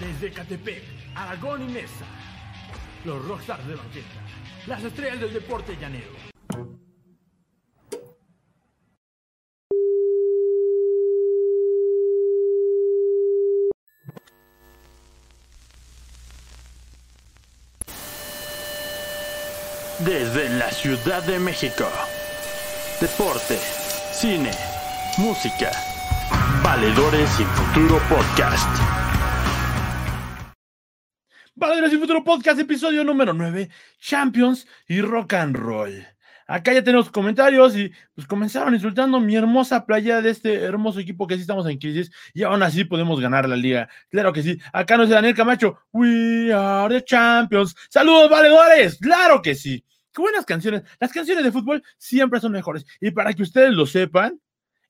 Desde Catepec, Aragón y Mesa, los rockstars de banqueta, las estrellas del deporte llanero. Desde la Ciudad de México, deporte, cine, música, valedores y futuro podcast. Valedores y Futuro Podcast, episodio número 9, Champions y Rock and Roll. Acá ya tenemos comentarios y pues comenzaron insultando mi hermosa playa de este hermoso equipo que sí estamos en crisis y aún así podemos ganar la liga. Claro que sí. Acá nos dice Daniel Camacho, We are the champions. Saludos, valedores. Claro que sí. Qué buenas canciones. Las canciones de fútbol siempre son mejores. Y para que ustedes lo sepan,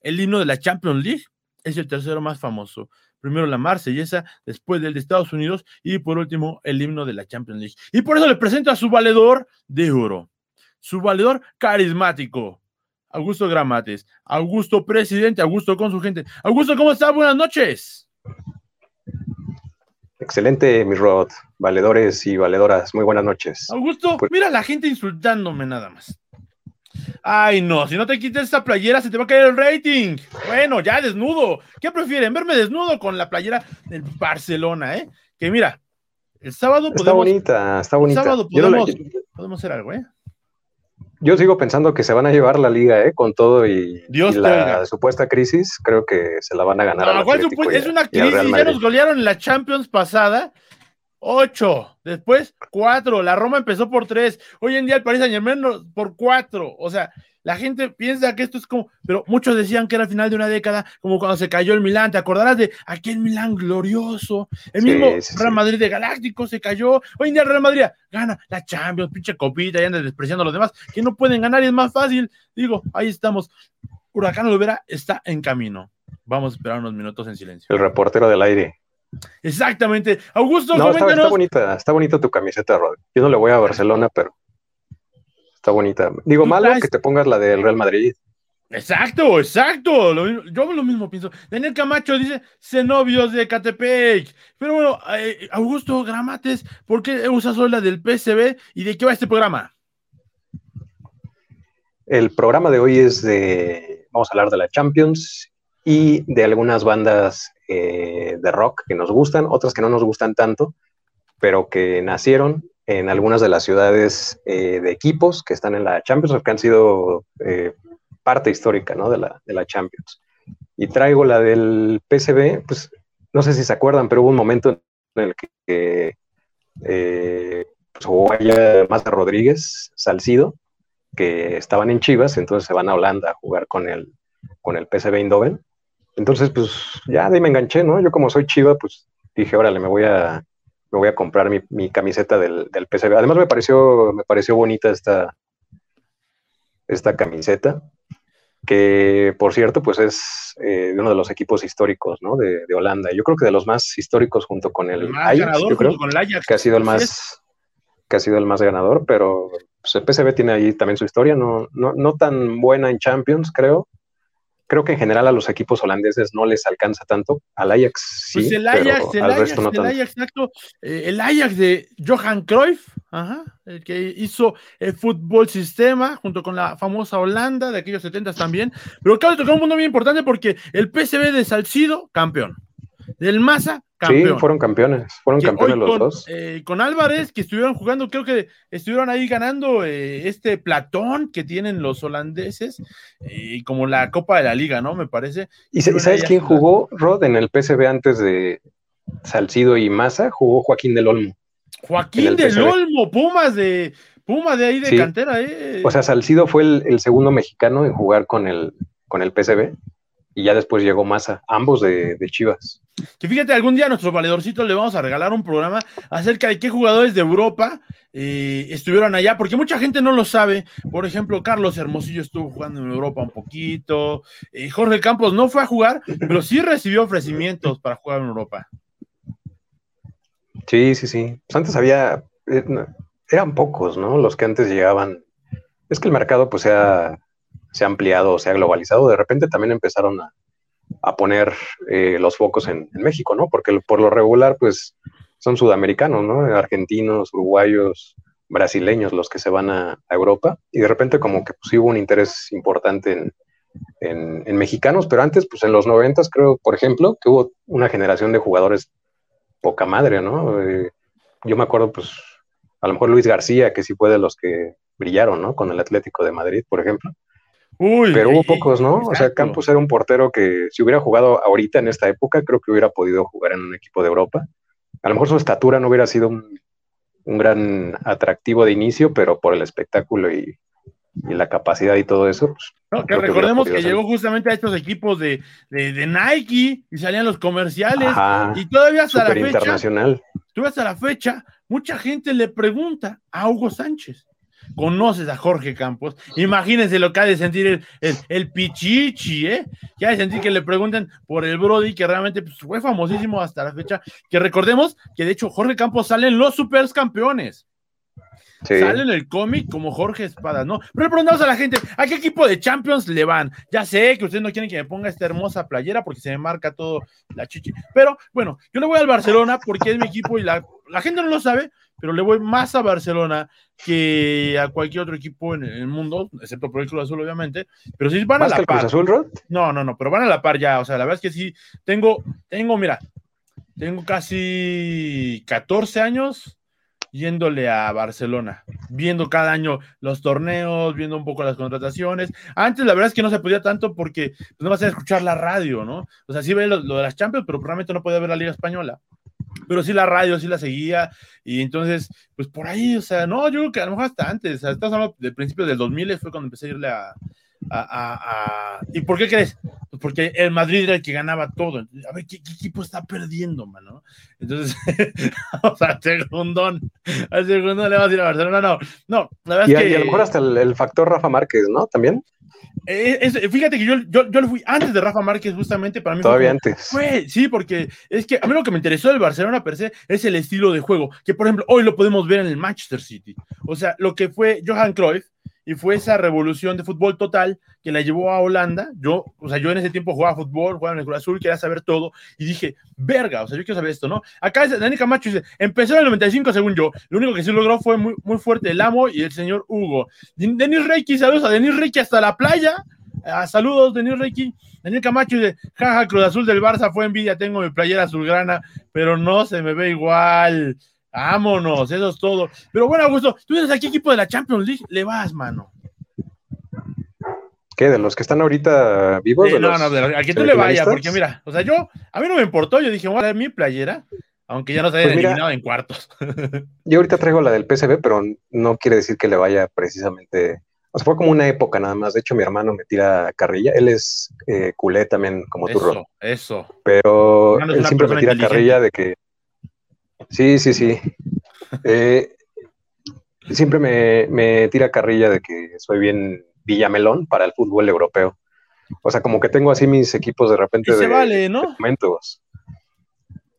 el himno de la Champions League es el tercero más famoso primero la marsellesa, después del de Estados Unidos y por último el himno de la Champions League. Y por eso le presento a su valedor de oro, su valedor carismático, Augusto Gramates, Augusto presidente, Augusto con su gente. Augusto, ¿cómo está? Buenas noches. Excelente, mi Rod. Valedores y valedoras, muy buenas noches. Augusto, Pues- mira la gente insultándome nada más. Ay, no, si no te quites esta playera se te va a caer el rating. Bueno, ya desnudo. ¿Qué prefieren? ¿Verme desnudo con la playera del Barcelona, eh? Que mira, el sábado Está podemos, bonita, está el bonita. sábado no la- podemos, podemos hacer algo, ¿eh? yo sigo pensando que se van a llevar la liga, ¿eh? Con todo y, Dios y te la supuesta crisis, creo que se la van a ganar. al No, ¿cuál Atlético supu- y a- es una crisis, ya nos golearon en la Champions pasada. Ocho, después cuatro, la Roma empezó por tres, hoy en día el Paris Saint Germain por cuatro, o sea, la gente piensa que esto es como, pero muchos decían que era el final de una década, como cuando se cayó el Milán, te acordarás de aquel Milán glorioso, el Sí, mismo sí, Real. Madrid de Galáctico se cayó, hoy en día el Real Madrid gana la Champions, pinche copita, y andan despreciando a los demás, que no pueden ganar y es más fácil, digo, ahí estamos, Huracán Olvera está en camino, vamos a esperar unos minutos en silencio. El reportero del aire. Exactamente. Augusto, No, está, bonita, está bonita tu camiseta, Rod. Yo no le voy a Barcelona, pero está bonita. Digo, malo traes- que te pongas la del Real Madrid. Exacto, exacto. Lo yo lo mismo pienso. Daniel Camacho dice Cenobios de Catepec. Pero bueno, eh, Augusto Gramates, ¿por qué usas hoy la del PCB y de qué va este programa? El programa de hoy es de, vamos a hablar de la Champions y de algunas bandas eh, de rock que nos gustan, otras que no nos gustan tanto, pero que nacieron en algunas de las ciudades eh, de equipos que están en la Champions que han sido eh, parte histórica ¿no? de, la, de la Champions. Y traigo la del PCB, pues no sé si se acuerdan, pero hubo un momento en el que pues, jugó allá Mazda Rodríguez, Salcido, que estaban en Chivas, entonces se van a Holanda a jugar con el, con el PSV Eindhoven. Entonces, pues ya de ahí me enganché, ¿no? Yo como soy Chiva, pues dije, órale, me voy a, me voy a comprar mi, mi camiseta del, del PSV. Además me pareció, me pareció bonita esta, esta camiseta, que por cierto, pues es eh, de uno de los equipos históricos, ¿no? De, de Holanda. Yo creo que de los más históricos junto con el, El más Ajax, ganador yo creo junto con el Ajax. que ha sido el más que ha sido el más ganador, pero pues, el PSV tiene ahí también su historia, no, no, no tan buena en Champions, creo. Creo que en general a los equipos holandeses no les alcanza tanto. Al Ajax sí, Pues el pero Ajax, el al Ajax, resto no el tanto. Ajax, exacto. Eh, el Ajax de Johan Cruyff, ajá, el que hizo el fútbol sistema junto con la famosa Holanda de aquellos 70 también. Pero de tocar un mundo muy importante porque el PSV de Salcido, campeón. Del Sí, fueron campeones, fueron que campeones los con, dos. eh, con Álvarez, que estuvieron jugando, creo que estuvieron ahí ganando eh, este platón que tienen los holandeses, y como la Copa de la Liga, ¿no? Me parece. ¿Y, sabes quién jugó, Rod, en el PSV antes de Salcido y Massa? Jugó Joaquín del Olmo. Joaquín el del. Olmo, Pumas de Puma de ahí de Sí. cantera, ¿eh? O sea, Salcido fue el, el segundo mexicano en jugar con el, con el PSV y ya después llegó Massa, ambos de, de Chivas. que fíjate, algún día a nuestros valedorcitos le vamos a regalar un programa acerca de qué jugadores de Europa eh, estuvieron allá, porque mucha gente no lo sabe. Por ejemplo, Carlos Hermosillo estuvo jugando en Europa un poquito. eh, Jorge Campos no fue a jugar, pero sí recibió ofrecimientos para jugar en Europa. Sí, sí, sí. Pues antes había, eh, eran pocos, ¿no? Los que antes llegaban. Es que el mercado pues se ha, se ha ampliado, se ha globalizado. De repente también empezaron a, poner eh, los focos en, México, ¿no? Porque por lo regular, pues son sudamericanos, ¿no? Argentinos, uruguayos, brasileños los que se van a, Europa y de repente como que pues, hubo un interés importante en, en, mexicanos, pero antes, pues en los noventas creo, por ejemplo, que hubo una generación de jugadores poca madre, ¿no? Eh, yo me acuerdo, pues, a lo mejor Luis García, que sí fue de los que brillaron, ¿no? Con el Atlético de Madrid, por ejemplo. Pero hubo pocos, ¿no? O sea, Campos era un portero que si hubiera jugado ahorita en esta época, creo que hubiera podido jugar en un equipo de Europa. A lo mejor su estatura no hubiera sido un, gran atractivo de inicio, pero por el espectáculo y, la capacidad y todo eso. Pues, no, que recordemos que, llegó justamente a estos equipos de, Nike y salían los comerciales y todavía hasta la fecha. internacional. Todavía hasta la fecha, mucha gente le pregunta a Hugo Sánchez conoces a Jorge Campos, imagínense lo que ha de sentir el, pichichi, ¿eh? Que ha de sentir que le pregunten por el Brody, que realmente pues, fue famosísimo hasta la fecha. Que recordemos que de hecho Jorge Campos sale en los Supers Campeones. Sale en el cómic como Jorge Espadas, ¿no? Pero le preguntamos a la gente, ¿a qué equipo de Champions le van? Ya sé que ustedes no quieren que me ponga esta hermosa playera porque se me marca todo la chichi. Pero bueno, yo le voy al Barcelona porque es mi equipo y la, la gente no lo sabe, pero le voy más a Barcelona que a cualquier otro equipo en el mundo, excepto por el Cruz Azul, obviamente. Pero sí van a la par. Cruz Azul, Rod? No, no, no, pero van a la par ya. O sea, la verdad es que sí, tengo, tengo, mira, tengo casi 14 años yéndole a Barcelona, viendo cada año los torneos, viendo un poco las contrataciones. Antes la verdad es que no se podía tanto porque pues, no vas a escuchar la radio, ¿no? O sea, sí ve lo, lo de las Champions, pero probablemente no podía ver la Liga Española pero sí la radio, sí la seguía, y entonces, pues por ahí, o sea, no, yo creo que a lo mejor hasta antes, hablando del principio del 2000, fue cuando empecé a irle a, a, ¿Y por qué crees? Pues porque el Madrid era el que ganaba todo. A ver, ¿qué, equipo está perdiendo, mano? Entonces, o sea, segundón, al segundón le vas a ir a Barcelona, no, no, la verdad y, es que... Y a lo mejor hasta el, factor Rafa Márquez, ¿no? También. Eh, fíjate que yo, yo, yo fui antes de Rafa Márquez, justamente para mí. Todavía antes. Fue, sí, porque es que a mí lo que me interesó del Barcelona per se es el estilo de juego, que por ejemplo hoy lo podemos ver en el Manchester City. O sea, lo que fue Johan Cruyff, y fue esa revolución de fútbol total que la llevó a Holanda. Yo, o sea, yo en ese tiempo jugaba fútbol, jugaba en el Cruz Azul, quería saber todo y dije, verga, o sea, yo quiero saber esto, ¿no? Acá Dani Camacho dice, empezó en el 95 según yo, lo único que sí logró fue muy, muy fuerte el amo y el señor Hugo. Denis Reiki, saludos a Denis Reiki hasta la playa. Ah, saludos, Denis Reiki. Daniel Camacho dice, jaja, Cruz Azul del Barça fue envidia, tengo mi playera azulgrana, pero no se me ve igual. Vámonos, eso es todo. Pero bueno, Augusto, tú dices a qué equipo de la Champions League le vas, mano. ¿Qué? ¿De los que están ahorita vivos? no, no, a que tú le vayas, porque mira, o sea, yo, a mí no me importó, yo dije, voy a dar mi playera, aunque ya no se haya pues eliminado en cuartos. yo ahorita traigo la del PSB, pero no quiere decir que le vaya precisamente. O sea, fue como una época nada más. De hecho, mi hermano me tira carrilla. Él es eh, culé también, como tú, Eso, eso. Pero él siempre me tira carrilla de que Sí, sí, sí. Eh, siempre me, tira carrilla de que soy bien Villamelón para el fútbol europeo. O sea, como que tengo así mis equipos de repente de, vale, ¿no? momentos.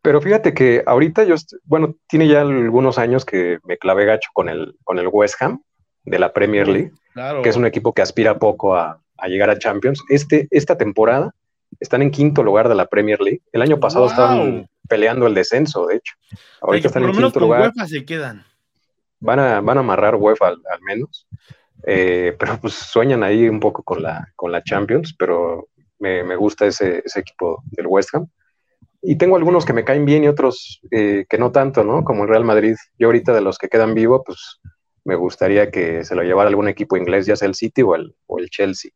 Pero fíjate que ahorita yo, bueno, tiene ya algunos años que me clavé gacho con el, con el West Ham de la Premier League, que es un equipo que aspira poco a, llegar a Champions. Este, esta temporada están en quinto lugar de la Premier League. El año pasado estaban peleando el descenso, de hecho. Ahorita están en quinto lugar. UEFA se quedan. Van a, van a amarrar UEFA al, menos. Eh, pero pues sueñan ahí un poco con la, con la Champions, pero me, gusta ese, equipo del West Ham. Y tengo algunos que me caen bien y otros eh, que no tanto, ¿no? Como el Real Madrid. Yo ahorita de los que quedan vivos, pues me gustaría que se lo llevara algún equipo inglés, ya sea el City o el, o el Chelsea.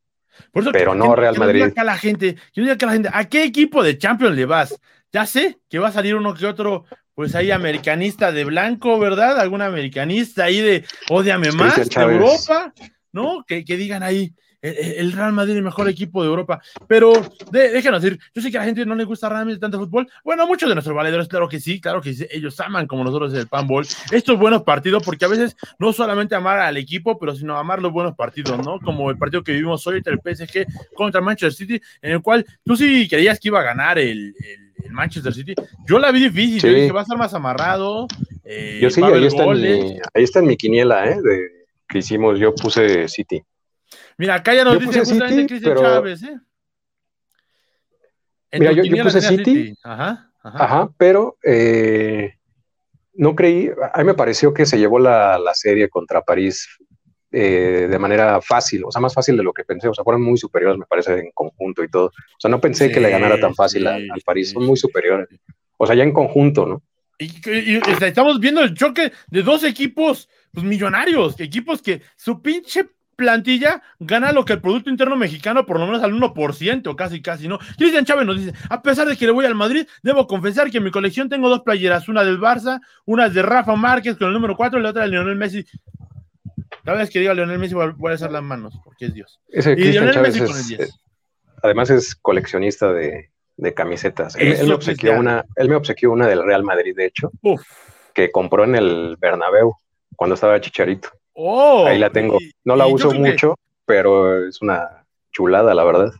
Pero no Real Madrid. la gente, yo que la gente, ¿a qué equipo de Champions le vas? Ya sé que va a salir uno que otro, pues ahí americanista de blanco, ¿verdad? Algún americanista ahí de odiame más de Europa, ¿no? Que, digan ahí, el, Real Madrid el mejor equipo de Europa. Pero déjenos decir, yo sé que a la gente no le gusta realmente tanto fútbol. Bueno, muchos de nuestros valedores, claro que sí, claro que sí, ellos aman como nosotros el panball. Estos buenos partidos, porque a veces no solamente amar al equipo, pero sino amar los buenos partidos, ¿no? Como el partido que vivimos hoy entre el PSG contra Manchester City, en el cual tú sí creías que iba a ganar el el Manchester City. Yo la vi difícil, yo dije, va a estar más amarrado. Eh, yo sí, ahí está, en mi, ahí está, en mi, quiniela, ¿eh? De, que hicimos, yo puse City. Mira, acá ya nos dice justamente Cristian Chávez, ¿eh? Mira, yo, puse City, Ajá, ajá. pero eh, no creí, a mí me pareció que se llevó la, serie contra París eh, de manera fácil, o sea, más fácil de lo que pensé, o sea, fueron muy superiores, me parece, en conjunto y todo. O sea, no pensé que le ganara tan fácil al, París, son muy superiores. O sea, ya en conjunto, ¿no? Y, estamos viendo el choque de dos equipos pues, millonarios, equipos que su pinche plantilla gana lo que el Producto Interno Mexicano por lo menos al 1%, casi, casi, ¿no? Cristian Chávez nos dice, a pesar de que le voy al Madrid, debo confesar que en mi colección tengo dos playeras, una del Barça, una de Rafa Márquez con el número 4 y la otra de Lionel Messi. Cada vez que diga Lionel Messi voy a hacer las manos, porque es Dios. y Lionel Messi con el 10. Eh, además es coleccionista de, camisetas. Él, me obsequió una, él me obsequió una del Real Madrid, de hecho, que compró en el Bernabéu cuando estaba Chicharito. Oh, Ahí la tengo. No la uso mucho, pero es una chulada, la verdad.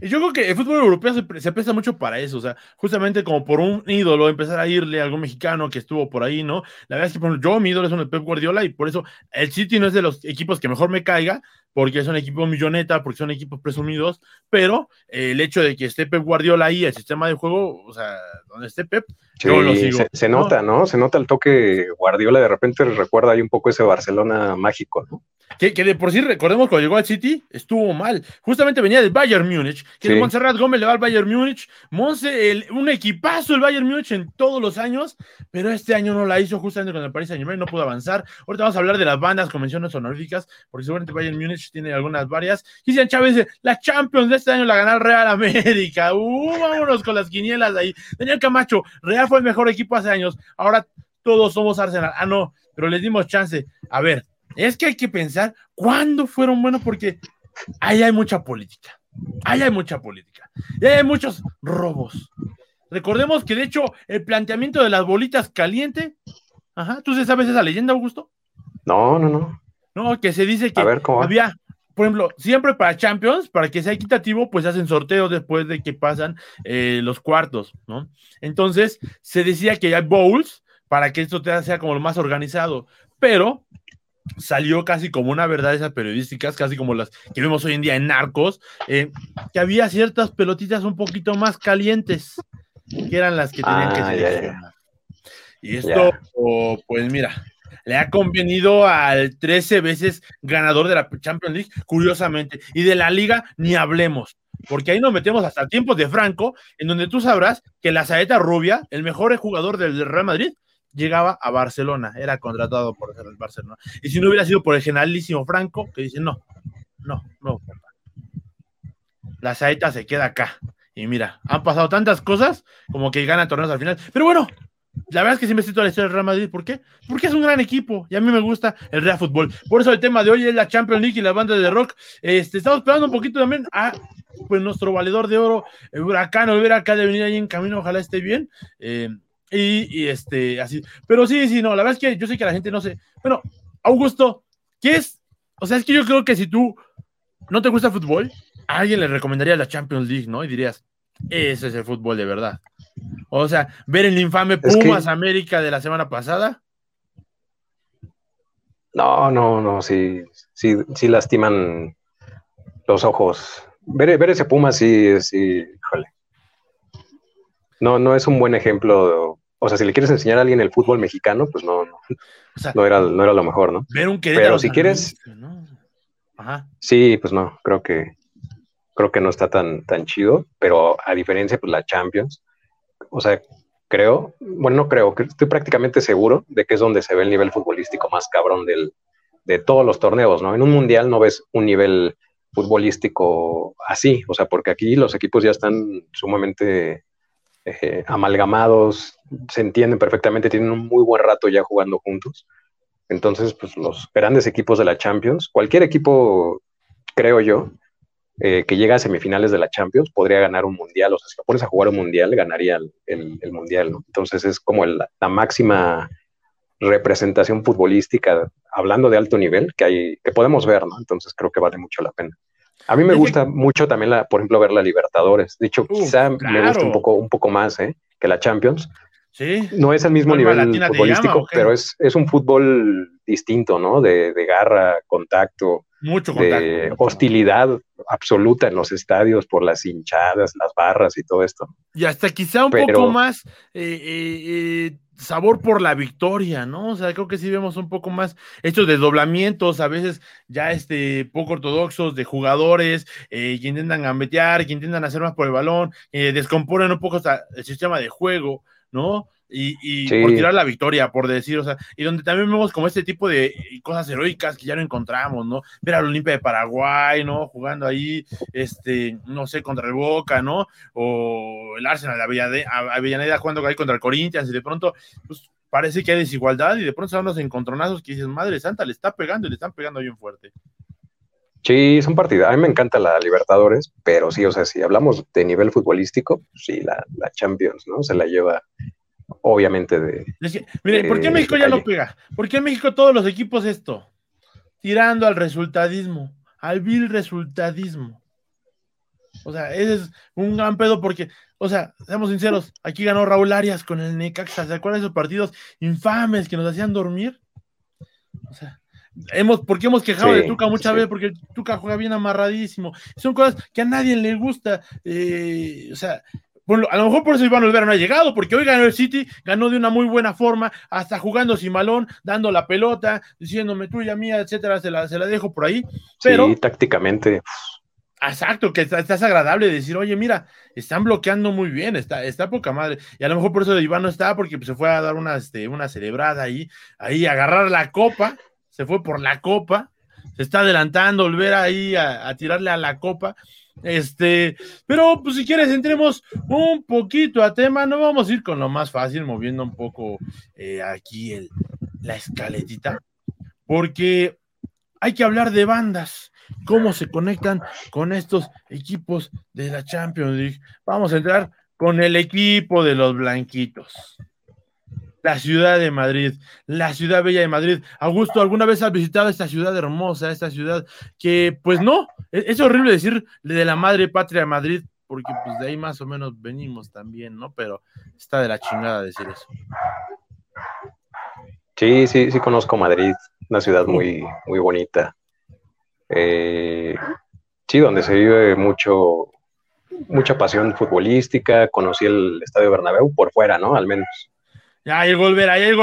Y yo creo que el fútbol europeo se, se, presta mucho para eso, o sea, justamente como por un ídolo, empezar a irle a algún mexicano que estuvo por ahí, ¿no? La verdad es que por yo, mi ídolo es un Pep Guardiola y por eso el City no es de los equipos que mejor me caiga, porque son equipos milloneta, porque son equipos presumidos, pero el hecho de que esté Pep Guardiola ahí, el sistema de juego, o sea, donde esté Pep, yo lo sigo. Se, nota, ¿no? Se nota el toque Guardiola, de repente recuerda ahí un poco ese Barcelona mágico, ¿no? Que, de por sí, recordemos cuando llegó al City, estuvo mal. Justamente venía del Bayern Múnich, que de Montserrat Gómez le va al Bayern Múnich. Monse, un equipazo el Bayern Múnich en todos los años, pero este año no la hizo justamente con el Paris Saint Germain, no pudo avanzar. Ahorita vamos a hablar de las bandas, convenciones honoríficas, porque seguramente Bayern Múnich tiene algunas varias. Cristian Chávez dice, la Champions de este año la ganó el Real América. Uh, vámonos con las quinielas ahí. Daniel Camacho, Real fue el mejor equipo hace años, ahora todos somos Arsenal. Ah, no, pero les dimos chance. A ver, es que hay que pensar cuándo fueron buenos porque ahí hay mucha política. Ahí hay mucha política. Y hay muchos robos. Recordemos que de hecho el planteamiento de las bolitas caliente, ajá, ¿tú sabes esa leyenda, Augusto? No, no, no. No, que se dice que había, por ejemplo, siempre para Champions, para que sea equitativo, pues hacen sorteos después de que pasan eh, los cuartos, ¿no? Entonces, se decía que hay bowls para que esto sea como lo más organizado, pero salió casi como una verdad esas periodísticas, casi como las que vemos hoy en día en Narcos, eh, que había ciertas pelotitas un poquito más calientes, que eran las que tenían que ser. Ah, y esto, pues mira, le ha convenido al 13 veces ganador de la Champions League, curiosamente, y de la liga ni hablemos, porque ahí nos metemos hasta tiempos de Franco, en donde tú sabrás que la saeta rubia, el mejor jugador del Real Madrid, llegaba a Barcelona, era contratado por el Barcelona. Y si no hubiera sido por el generalísimo Franco, que dice, no, no, no, la saeta se queda acá. Y mira, han pasado tantas cosas como que gana torneos al final. Pero bueno, la verdad es que sí me siento a la historia del Real Madrid. ¿Por qué? Porque es un gran equipo y a mí me gusta el Real Fútbol. Por eso el tema de hoy es la Champions League y la banda de rock. Este, estamos esperando un poquito también a pues, nuestro valedor de oro, el Huracán, volver acá de venir ahí en camino. Ojalá esté bien. Eh, y, este, así. Pero sí, sí, no, la verdad es que yo sé que la gente no sé. Bueno, Augusto, ¿qué es? O sea, es que yo creo que si tú no te gusta el fútbol, a alguien le recomendaría la Champions League, ¿no? Y dirías, ese es el fútbol de verdad. O sea, ver el infame Pumas América de la semana pasada. No, no, no, sí, sí, sí lastiman los ojos. Ver, ver ese Pumas sí, sí, híjole no, no es un buen ejemplo. O sea, si le quieres enseñar a alguien el fútbol mexicano, pues no, no, era, no era lo mejor, ¿no? Ver un Pero si quieres. Ajá. Sí, pues no, creo que creo que no está tan, tan chido, pero a diferencia, pues la Champions, o sea, creo, bueno, no creo, estoy prácticamente seguro de que es donde se ve el nivel futbolístico más cabrón del, de todos los torneos, ¿no? En un mundial no ves un nivel futbolístico así, o sea, porque aquí los equipos ya están sumamente eh, amalgamados, se entienden perfectamente, tienen un muy buen rato ya jugando juntos. Entonces, pues los grandes equipos de la Champions, cualquier equipo, creo yo, eh, que llega a semifinales de la Champions, podría ganar un mundial. O sea, si lo pones a jugar un mundial, ganaría el, mundial, ¿no? Entonces es como la máxima representación futbolística, hablando de alto nivel, que hay, que podemos ver, ¿no? Entonces creo que vale mucho la pena. A mí me gusta mucho también, la, por ejemplo, ver la Libertadores. De hecho, quizá me gusta un poco, un poco más ¿eh? que la Champions. Sí. No es el mismo nivel futbolístico, pero es, es un fútbol distinto, ¿no? De, garra, contacto, mucho contacto, de hostilidad absoluta en los estadios por las hinchadas, las barras y todo esto. Y hasta quizá un poco más eh, eh, eh, sabor por la victoria, ¿no? O sea, creo que sí vemos un poco más estos desdoblamientos, a veces ya este, poco ortodoxos de jugadores que intentan gambetear, que intentan hacer más por el balón, descomponen un poco el sistema de juego, ¿no? Y, por tirar la victoria, por decir, o sea, y donde también vemos como este tipo de cosas heroicas que ya no encontramos, ¿no? Ver al Olimpia de Paraguay, ¿no? Jugando ahí, este, no sé, contra el Boca, ¿no? O el Arsenal de Avellaneda jugando ahí contra el Corinthians y de pronto, pues parece que hay desigualdad y de pronto son los encontronazos que dices, madre santa, le está pegando y le están pegando bien fuerte. Sí, son partidos. A mí me encanta la Libertadores, pero sí, o sea, si hablamos de nivel futbolístico, sí, la, la Champions, ¿no? Se la lleva obviamente de... miren, ¿por qué México ya no pega? ¿Por qué México todos los equipos esto? Tirando al resultadismo, al vil resultadismo. O sea, ese es un gran pedo porque, o sea, seamos sinceros, aquí ganó Raúl Arias con el Necaxa, ¿se acuerdan de esos partidos infames que nos hacían dormir? O sea, hemos, porque hemos quejado de Tuca muchas veces, porque Tuca juega bien amarradísimo. Son cosas que a nadie le gusta. Eh, o sea, bueno, a lo mejor por eso Iván Olvera no ha llegado, porque hoy ganó el City, ganó de una muy buena forma, hasta jugando sin balón, dando la pelota, diciéndome tuya, mía, etcétera, se la, se la dejo por ahí. Pero, sí, tácticamente. Exacto, que está, estás agradable decir, oye, mira, están bloqueando muy bien, está, está poca madre. Y a lo mejor por eso Iván no está, porque se fue a dar una, este, una celebrada ahí, ahí agarrar la copa, se fue por la copa, se está adelantando, volver ahí a tirarle a la copa. Este, pero pues si quieres, entremos un poquito a tema. No vamos a ir con lo más fácil, moviendo un poco eh, aquí la escaletita, porque hay que hablar de bandas, cómo se conectan con estos equipos de la Champions League. Vamos a entrar con el equipo de los blanquitos la ciudad de Madrid, la ciudad bella de Madrid. Augusto, ¿alguna vez has visitado esta ciudad hermosa, esta ciudad que, pues no, e-, es, horrible decir de la madre patria de Madrid, porque pues de ahí más o menos venimos también, ¿no? Pero está de la chingada decir eso. Sí, sí, sí conozco Madrid, una ciudad muy, muy bonita. Eh, sí, donde se vive mucho, mucha pasión futbolística. Conocí el Estadio Bernabéu por fuera, ¿no? Al menos. Ya, ahí el Golver, ahí el.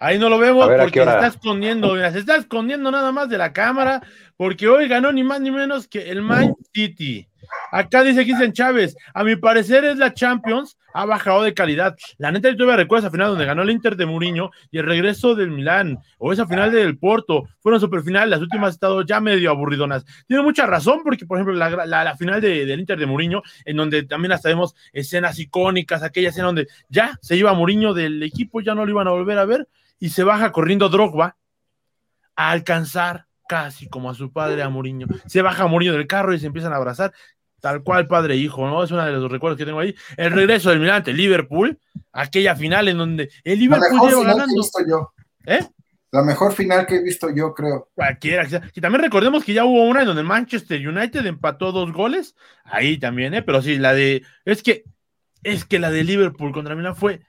Ahí no lo vemos porque se está escondiendo, se está escondiendo nada más de la cámara, porque hoy ganó ni más ni menos que el Man City. Acá dice Cristian Chávez, a mi parecer es la Champions, ha bajado de calidad. La neta, yo todavía recuerdo esa final donde ganó el Inter de Mourinho y el regreso del Milán, o esa final del Porto, fueron superfinales, las últimas han estado ya medio aburridonas. Tiene mucha razón, porque por ejemplo, la, final del Inter de Mourinho, en donde también hasta vemos escenas icónicas, aquella escena donde ya se iba Mourinho del equipo, ya no lo iban a volver a ver, y se baja corriendo Drogba a alcanzar casi como a su padre, a Mourinho. Se baja Mourinho del carro y se empiezan a abrazar tal cual padre e hijo, ¿no? Es uno de los recuerdos que tengo ahí. El regreso del Milan Liverpool, aquella final en donde el Liverpool lleva ganando. yo. ¿Eh? La mejor final que he visto yo, creo. Cualquiera. Y también recordemos que ya hubo una en donde Manchester United empató dos goles. Ahí también, ¿eh? Pero sí, la de. Es que. Es que la de Liverpool contra Milan fue.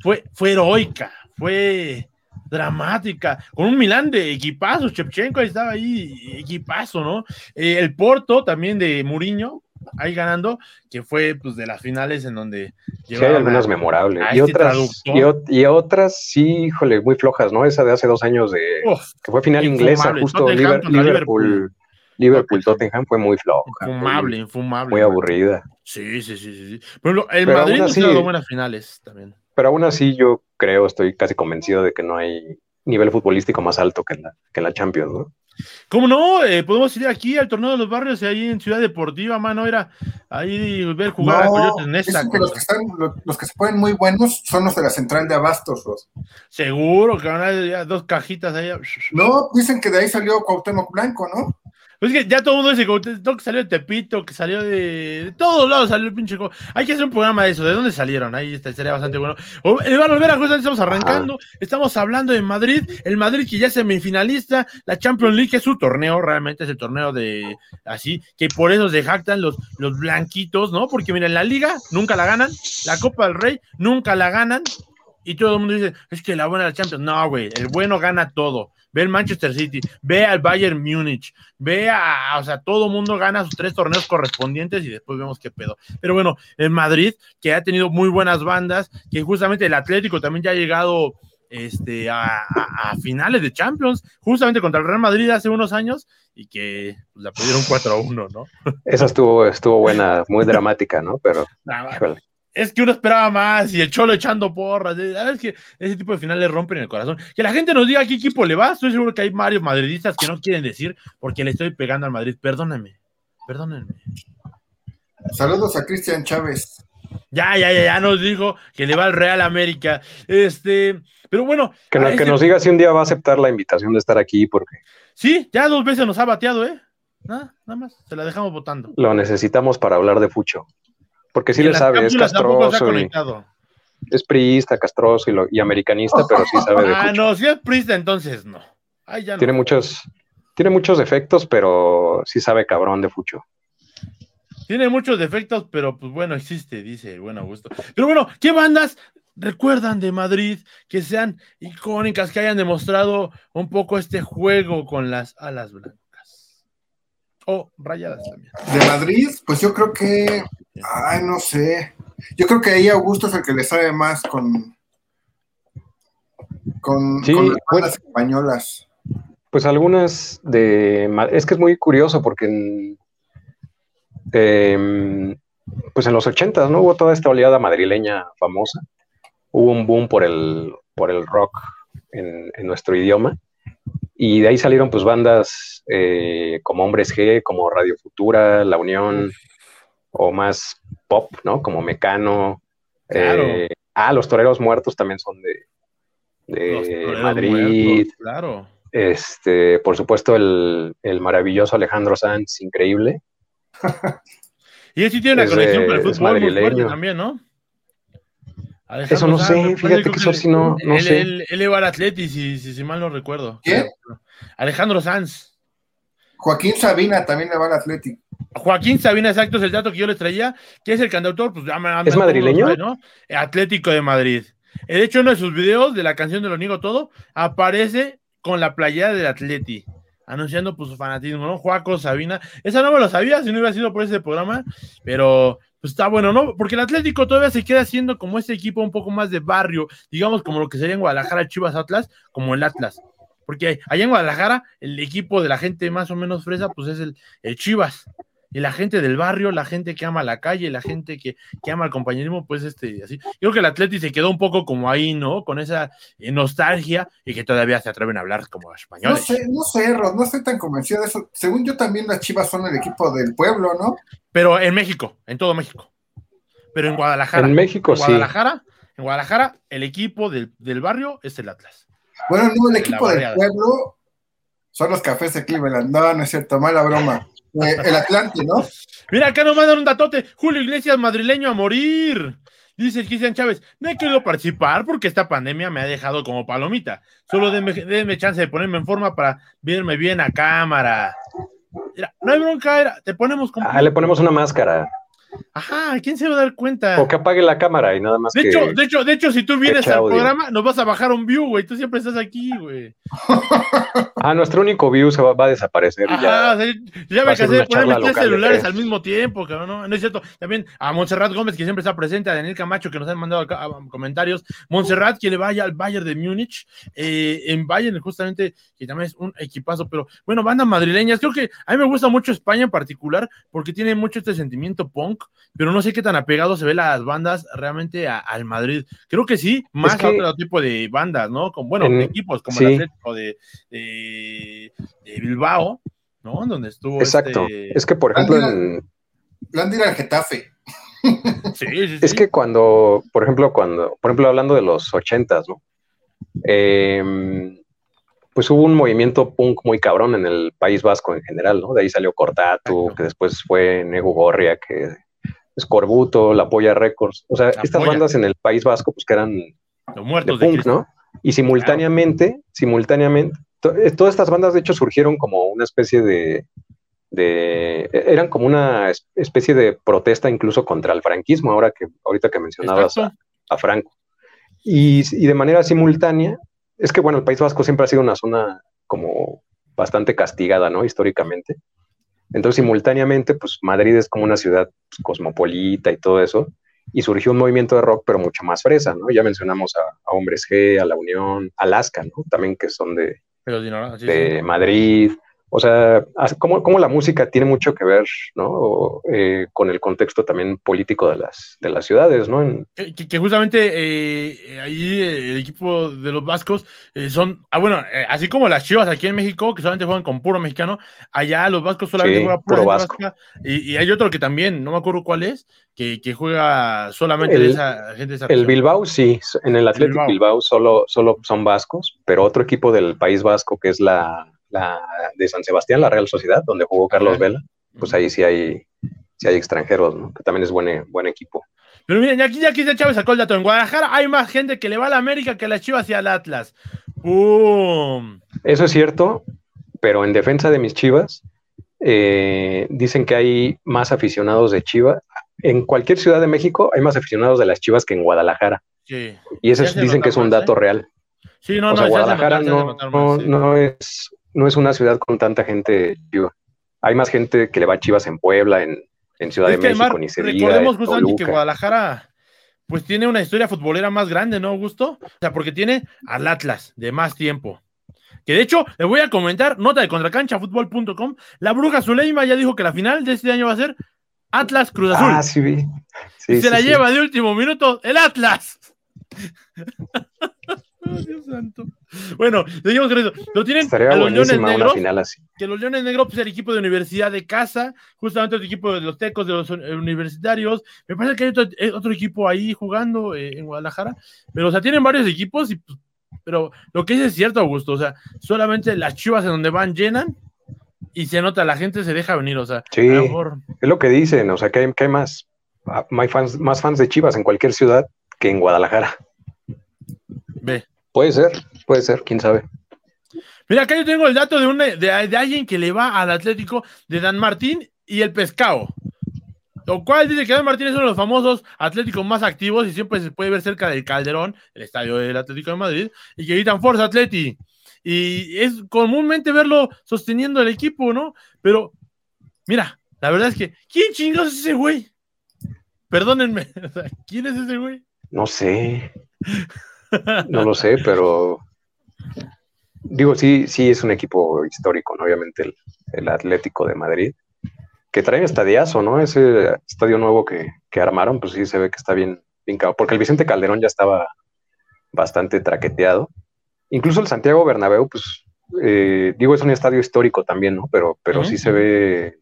Fue, fue heroica. Fue dramática, con un Milán de equipazo, Chepchenko estaba ahí, equipazo, ¿no? Eh, el Porto también de Muriño, ahí ganando, que fue pues de las finales en donde sí, hay algunas memorables y este otras y, otras sí, híjole, muy flojas, ¿no? Esa de hace dos años de que fue final inglesa, justo Liverpool, Liverpool, Tottenham fue muy floja. Infumable, infumable. Muy aburrida. Sí, sí, sí, sí. Pero el Madrid ha tenido buenas finales también. Pero aún así yo creo, estoy casi convencido de que no hay nivel futbolístico más alto que la, que la Champions, ¿no? ¿Cómo no? Eh, podemos ir aquí al torneo de los barrios y ahí en Ciudad Deportiva, mano, era ahí ver jugar a Coyotes Nesta. los, que están, los, que se ponen muy buenos son los de la central de Abastos, Seguro que van a dos cajitas ahí. No, dicen que de ahí salió Cuauhtémoc Blanco, ¿no? Pues es que ya todo el mundo dice que salió de Tepito, que salió de, todos lados, salió el pinche. Hay que hacer un programa de eso, ¿de dónde salieron? Ahí está, sería bastante bueno. Iván Olvera, justamente estamos arrancando, estamos hablando de Madrid, el Madrid que ya es semifinalista, la Champions League es su torneo, realmente es el torneo de así, que por eso se jactan los, los blanquitos, ¿no? Porque miren, la Liga nunca la ganan, la Copa del Rey nunca la ganan, y todo el mundo dice, es que la buena de la Champions. No, güey, el bueno gana todo. Ve el Manchester City, ve al Bayern Múnich, ve a, o sea, todo el mundo gana sus tres torneos correspondientes y después vemos qué pedo. Pero bueno, en Madrid, que ha tenido muy buenas bandas, que justamente el Atlético también ya ha llegado este, a, finales de Champions, justamente contra el Real Madrid hace unos años, y que pues, la pudieron 4 a 1, ¿no? Esa estuvo, estuvo buena, muy dramática, ¿no? Pero, es que uno esperaba más y el Cholo echando porras. ¿Sabes que ese tipo de finales rompen el corazón? Que la gente nos diga a qué equipo le va. Estoy seguro que hay varios madridistas que no quieren decir porque le estoy pegando al Madrid. Perdónenme, perdónenme. Saludos a Cristian Chávez. Ya, ya, ya, ya nos dijo que le va al Real América. Este, pero bueno. Que, que nos diga si un día va a aceptar la invitación de estar aquí, porque. Sí, ya dos veces nos ha bateado, ¿eh? Nada, nada más, se la dejamos votando. Lo necesitamos para hablar de Fucho. Porque sí le sabe, es castroso. es priista, castroso y, americanista, pero sí sabe de Ah, no, si es priista, entonces no. Tiene muchos, tiene muchos defectos, pero sí sabe cabrón de Fucho. Tiene muchos defectos, pero pues bueno, existe, dice buen Augusto. Pero bueno, ¿qué bandas recuerdan de Madrid que sean icónicas, que hayan demostrado un poco este juego con las alas blancas? O rayadas también. De Madrid, pues yo creo que Ay, no sé. Yo creo que ahí Augusto es el que le sabe más con, con, las españolas. Pues algunas de. Es que es muy curioso porque en, em, pues en los ochentas, ¿no? Hubo toda esta oleada madrileña famosa. Hubo un boom por el, por el rock en, nuestro idioma. Y de ahí salieron pues bandas eh, como Hombres G, como Radio Futura, La Unión, o más pop, ¿no? Como Mecano. Eh, ah, los Toreros Muertos también son de, de Madrid. claro. Este, por supuesto, el, maravilloso Alejandro Sanz, increíble. y él sí tiene una conexión con el fútbol muy fuerte también, ¿no? eso no sé, fíjate que eso sí no, no sé. Él, él, al Atleti, si, si, mal no recuerdo. ¿Quién? Alejandro Sanz. Joaquín Sabina también le va al Atleti. Joaquín Sabina, exacto, es el dato que yo les traía, que es el cantautor, pues ya ¿Es madrileño? ¿no? Atlético de Madrid. De hecho, uno de sus videos de la canción de Lo Niego Todo aparece con la playera del Atleti, anunciando pues su fanatismo, ¿no? Joaco Sabina. Esa no me lo sabía si no hubiera sido por ese programa, pero pues está bueno, ¿no? Porque el Atlético todavía se queda siendo como ese equipo un poco más de barrio, digamos como lo que sería en Guadalajara, Chivas Atlas, como el Atlas. Porque allá en Guadalajara, el equipo de la gente más o menos fresa, pues es el, el Chivas y la gente del barrio, la gente que ama la calle, la gente que, ama el compañerismo, pues este, así. Yo creo que el Atleti se quedó un poco como ahí, ¿no? Con esa eh, nostalgia y que todavía se atreven a hablar como españoles. No sé, no sé, no estoy tan convencido de eso. Según yo también las Chivas son el equipo del pueblo, ¿no? Pero en México, en todo México. Pero en Guadalajara. En México, en Guadalajara, En Guadalajara, el equipo del, barrio es el Atlas. Bueno, no, el equipo del pueblo son los cafés de Cleveland. No, no es cierto, mala broma. Eh, el Atlante, ¿no? Mira, acá nos mandan un datote. Julio Iglesias, madrileño a morir. Dice Cristian Chávez, no he querido participar porque esta pandemia me ha dejado como palomita. Solo denme, chance de ponerme en forma para verme bien a cámara. Mira, no hay bronca, te ponemos como... Ah, le ponemos una máscara. Ajá, ¿quién se va a dar cuenta? O que apague la cámara y nada más. De hecho, de hecho, de hecho, si tú vienes al programa, nos vas a bajar un view, güey. Tú siempre estás aquí, güey. ah, nuestro único view se va, a desaparecer. Ajá, ya, ya me cansé de ponerme tres celulares al mismo tiempo, cabrón. No, no es cierto. También a Montserrat Gómez, que siempre está presente, a Daniel Camacho, que nos han mandado acá, comentarios. Montserrat, que le vaya al Bayern de Múnich. Eh, en Bayern, justamente, que también es un equipazo. Pero bueno, bandas madrileñas. Creo que a mí me gusta mucho España en particular, porque tiene mucho este sentimiento punk pero no sé qué tan apegado se ve las bandas realmente al Madrid. Creo que sí, más a otro tipo de bandas, ¿no? Con, bueno, equipos como el Atlético de, Bilbao, ¿no? Donde estuvo. Exacto. Este es que, por ejemplo, en. al Getafe. Sí, sí, Es que cuando, por ejemplo, cuando, por ejemplo, hablando de los ochentas, ¿no? Em, pues hubo un movimiento punk muy cabrón en el País Vasco en general, ¿no? De ahí salió Cortatu, que después fue Nego Gorria, que Scorbuto, La Polla Records, o sea, estas bandas en el País Vasco, pues que eran de punk, ¿no? Y simultáneamente, simultáneamente, eh, todas estas bandas de hecho surgieron como una especie de, de, e-, eran como una especie de protesta incluso contra el franquismo, ahora que, ahorita que mencionabas a, Franco. Y, y, de manera simultánea, es que bueno, el País Vasco siempre ha sido una zona como bastante castigada, ¿no? Históricamente. Entonces, simultáneamente, pues Madrid es como una ciudad pues, cosmopolita y todo eso, y surgió un movimiento de rock, pero mucho más fresa, ¿no? Ya mencionamos a, Hombres G, a La Unión, Alaska, ¿no? También que son de, de Madrid, o sea, cómo, la música tiene mucho que ver, ¿no? Eh, con el contexto también político de las, de las ciudades, ¿no? Que, justamente eh, ahí el equipo de los vascos eh, son, ah, bueno, así como las chivas aquí en México, que solamente juegan con puro mexicano, allá los vascos solamente juegan puro vasco. y, hay otro que también, no me acuerdo cuál es, que, juega solamente de esa gente de esa El Bilbao, sí, en el Atlético Bilbao, solo, solo son vascos, pero otro equipo del País Vasco que es la la de San Sebastián, la Real Sociedad, donde jugó Carlos Vela, pues ahí sí hay, sí hay extranjeros, ¿no? Que también es buen, buen equipo. Pero miren, aquí ya aquí Chávez sacó el dato. En Guadalajara hay más gente que le va a la América que a la Chivas y al Atlas. ¡Pum! Eso es cierto, pero en defensa de mis Chivas, eh, dicen que hay más aficionados de Chivas. En cualquier ciudad de México hay más aficionados de las Chivas que en Guadalajara. Sí. Y eso dicen que es un dato ¿eh? real. Sí, no, no, Guadalajara no, no, es no es una ciudad con tanta gente Hay más gente que le va a Chivas en Puebla, en, Ciudad de México, ni se Recordemos justamente que Guadalajara pues tiene una historia futbolera más grande, ¿no, Augusto? O sea, porque tiene al Atlas de más tiempo. Que de hecho, le voy a comentar, nota de contracanchafutbol.com, la bruja Zuleima ya dijo que la final de este año va a ser Atlas Cruz Azul. Ah, sí, vi. y se la lleva de último minuto el Atlas. Dios santo. Bueno, seguimos con eso. Lo tienen a los Leones Negros. Que los Leones Negros, pues el equipo de universidad de casa, justamente el equipo de los tecos, de los universitarios. Me parece que hay otro, eh, equipo ahí jugando eh, en Guadalajara. Pero, o sea, tienen varios equipos y pues, pero lo que es cierto, Augusto, o sea, solamente las chivas en donde van llenan y se nota, la gente se deja venir, o sea, sí, es lo que dicen, o sea, que hay, que hay más, ah, fans, más fans de chivas en cualquier ciudad que en Guadalajara. Ve. Puede ser, puede ser, quién sabe. Mira, acá yo tengo el dato de, de, alguien que le va al Atlético de Dan Martín y el Pescado. Lo cual dice que Dan Martín es uno de los famosos atléticos más activos y siempre se puede ver cerca del Calderón, el estadio del Atlético de Madrid, y que gritan Forza Atleti. Y es comúnmente verlo sosteniendo el equipo, ¿no? Pero, mira, la verdad es que, ¿quién chingados es ese güey? Perdónenme, ¿quién es ese güey? No sé. No lo sé, pero digo, sí, sí es un equipo histórico, ¿no? obviamente el, Atlético de Madrid, que trae estadiazo, ¿no? Ese estadio nuevo que, armaron, pues sí se ve que está bien, bien porque el Vicente Calderón ya estaba bastante traqueteado. Incluso el Santiago Bernabéu, pues, eh, digo, es un estadio histórico también, ¿no? Pero, pero sí se ve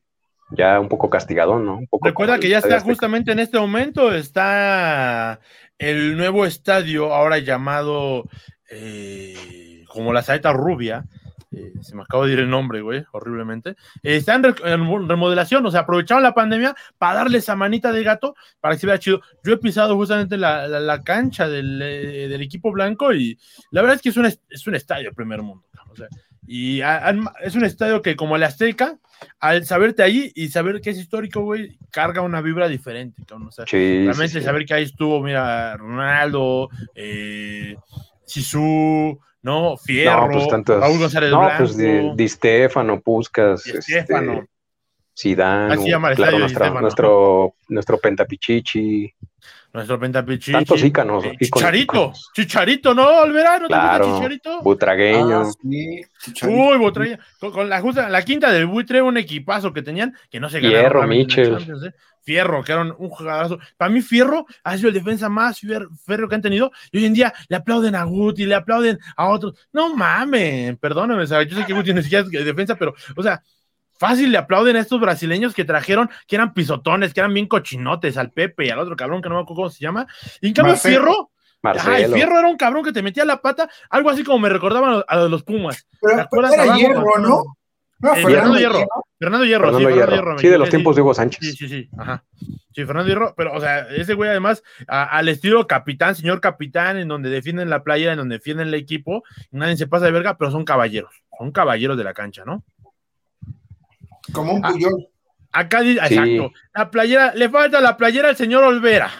ya un poco castigado, ¿no? Un poco Recuerda que ya está justamente en este momento, está el nuevo estadio, ahora llamado eh, como la Saeta Rubia, eh, se me acaba de ir el nombre, güey, horriblemente, eh, está en, remodelación, o sea, aprovecharon la pandemia para darle esa manita de gato para que se vea chido. Yo he pisado justamente la, cancha del, equipo blanco y la verdad es que es un, es un estadio primer mundo, o sea, y es un estadio que, como el Azteca, al saberte ahí y saber que es histórico, güey, carga una vibra diferente. O sea, realmente saber que ahí estuvo, mira, Ronaldo, eh, Sisu, ¿no? Fierro, no, pues Raúl González no, pues Di, Di Stefano, Puskas, este, Zidane, claro, nuestro, nuestro Pentapichichi. Nuestro pentapichichi. Tantos ícanos. Eh, chicharito. Chicharito, ¿no? El verano. Claro. Chicharito. Butragueño. Ah, Uy, Butragueño. Con, la, justa, la quinta del buitre, un equipazo que tenían, que no se ganaron. Fierro, Michel. ¿eh? Fierro, que era un jugadorazo. Para mí, Fierro ha sido el defensa más fierro que han tenido. Y hoy en día le aplauden a Guti, le aplauden a otros. No mames, perdóname, ¿sabes? Yo sé que Guti no es defensa, pero, o sea, Fácil le aplauden a estos brasileños que trajeron, que eran pisotones, que eran bien cochinotes, al Pepe y al otro cabrón que no me acuerdo cómo se llama. Y en cambio, Fierro, Ay, Fierro era un cabrón que te metía la pata, algo así como me recordaban a, los Pumas. Pero, ¿Te acuerdas era Hierro, ¿no? no eh, Fernando, Hierro. Fernando Hierro, sí, Fernando Hierro. Sí, de los tiempos de Hugo Sánchez. Sí, sí, sí. Ajá. Sí, Fernando Hierro, pero, o sea, ese güey además, al estilo capitán, señor capitán, en donde defienden la playa, en donde defienden el equipo, nadie se pasa de verga, pero son caballeros, son caballeros de la cancha, ¿no? Como un ah, Puyol. Acá dice, exacto. La playera, le falta la playera al señor Olvera.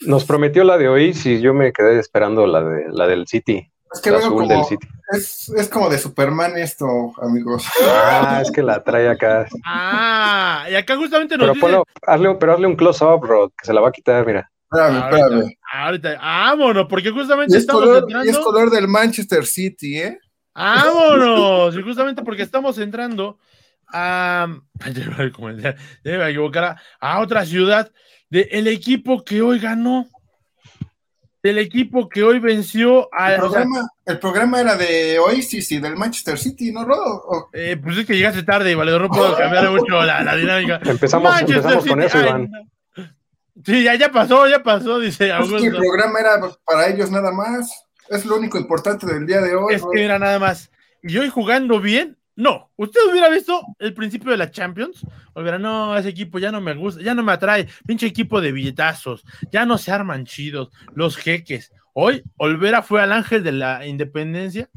Nos prometió la de hoy, y yo me quedé esperando la de la del City. Es que azul del City. Es, es, como de Superman esto, amigos. Ah, es que la trae acá. Ah, y acá justamente nos pero, dice... hazle, pero hazle un close-up, bro, que se la va a quitar, mira. Espérame, espérame. Ahorita, vámonos, porque justamente estamos color, entrando... es color del Manchester City, ¿eh? Vámonos, y justamente porque estamos entrando a... Equivocar a, otra ciudad del equipo que hoy ganó del equipo que hoy venció al. El programa, el programa era de sí, sí, del Manchester City, ¿no, Rodo? Eh, pues es que llegaste tarde, Valedor, no puedo cambiar mucho la, dinámica. Empezamos, empezamos con eso, Iván. Sí, ya, ya pasó, ya pasó, dice Augusto. Es que el programa era para ellos nada más. Es lo único importante del día de hoy. Es que era nada más. Y hoy jugando bien, no, usted hubiera visto el principio de la Champions, hubiera, no, ese equipo ya no me gusta, ya no me atrae, pinche equipo de billetazos, ya no se arman chidos, los jeques. Hoy, Olvera fue al Ángel de la Independencia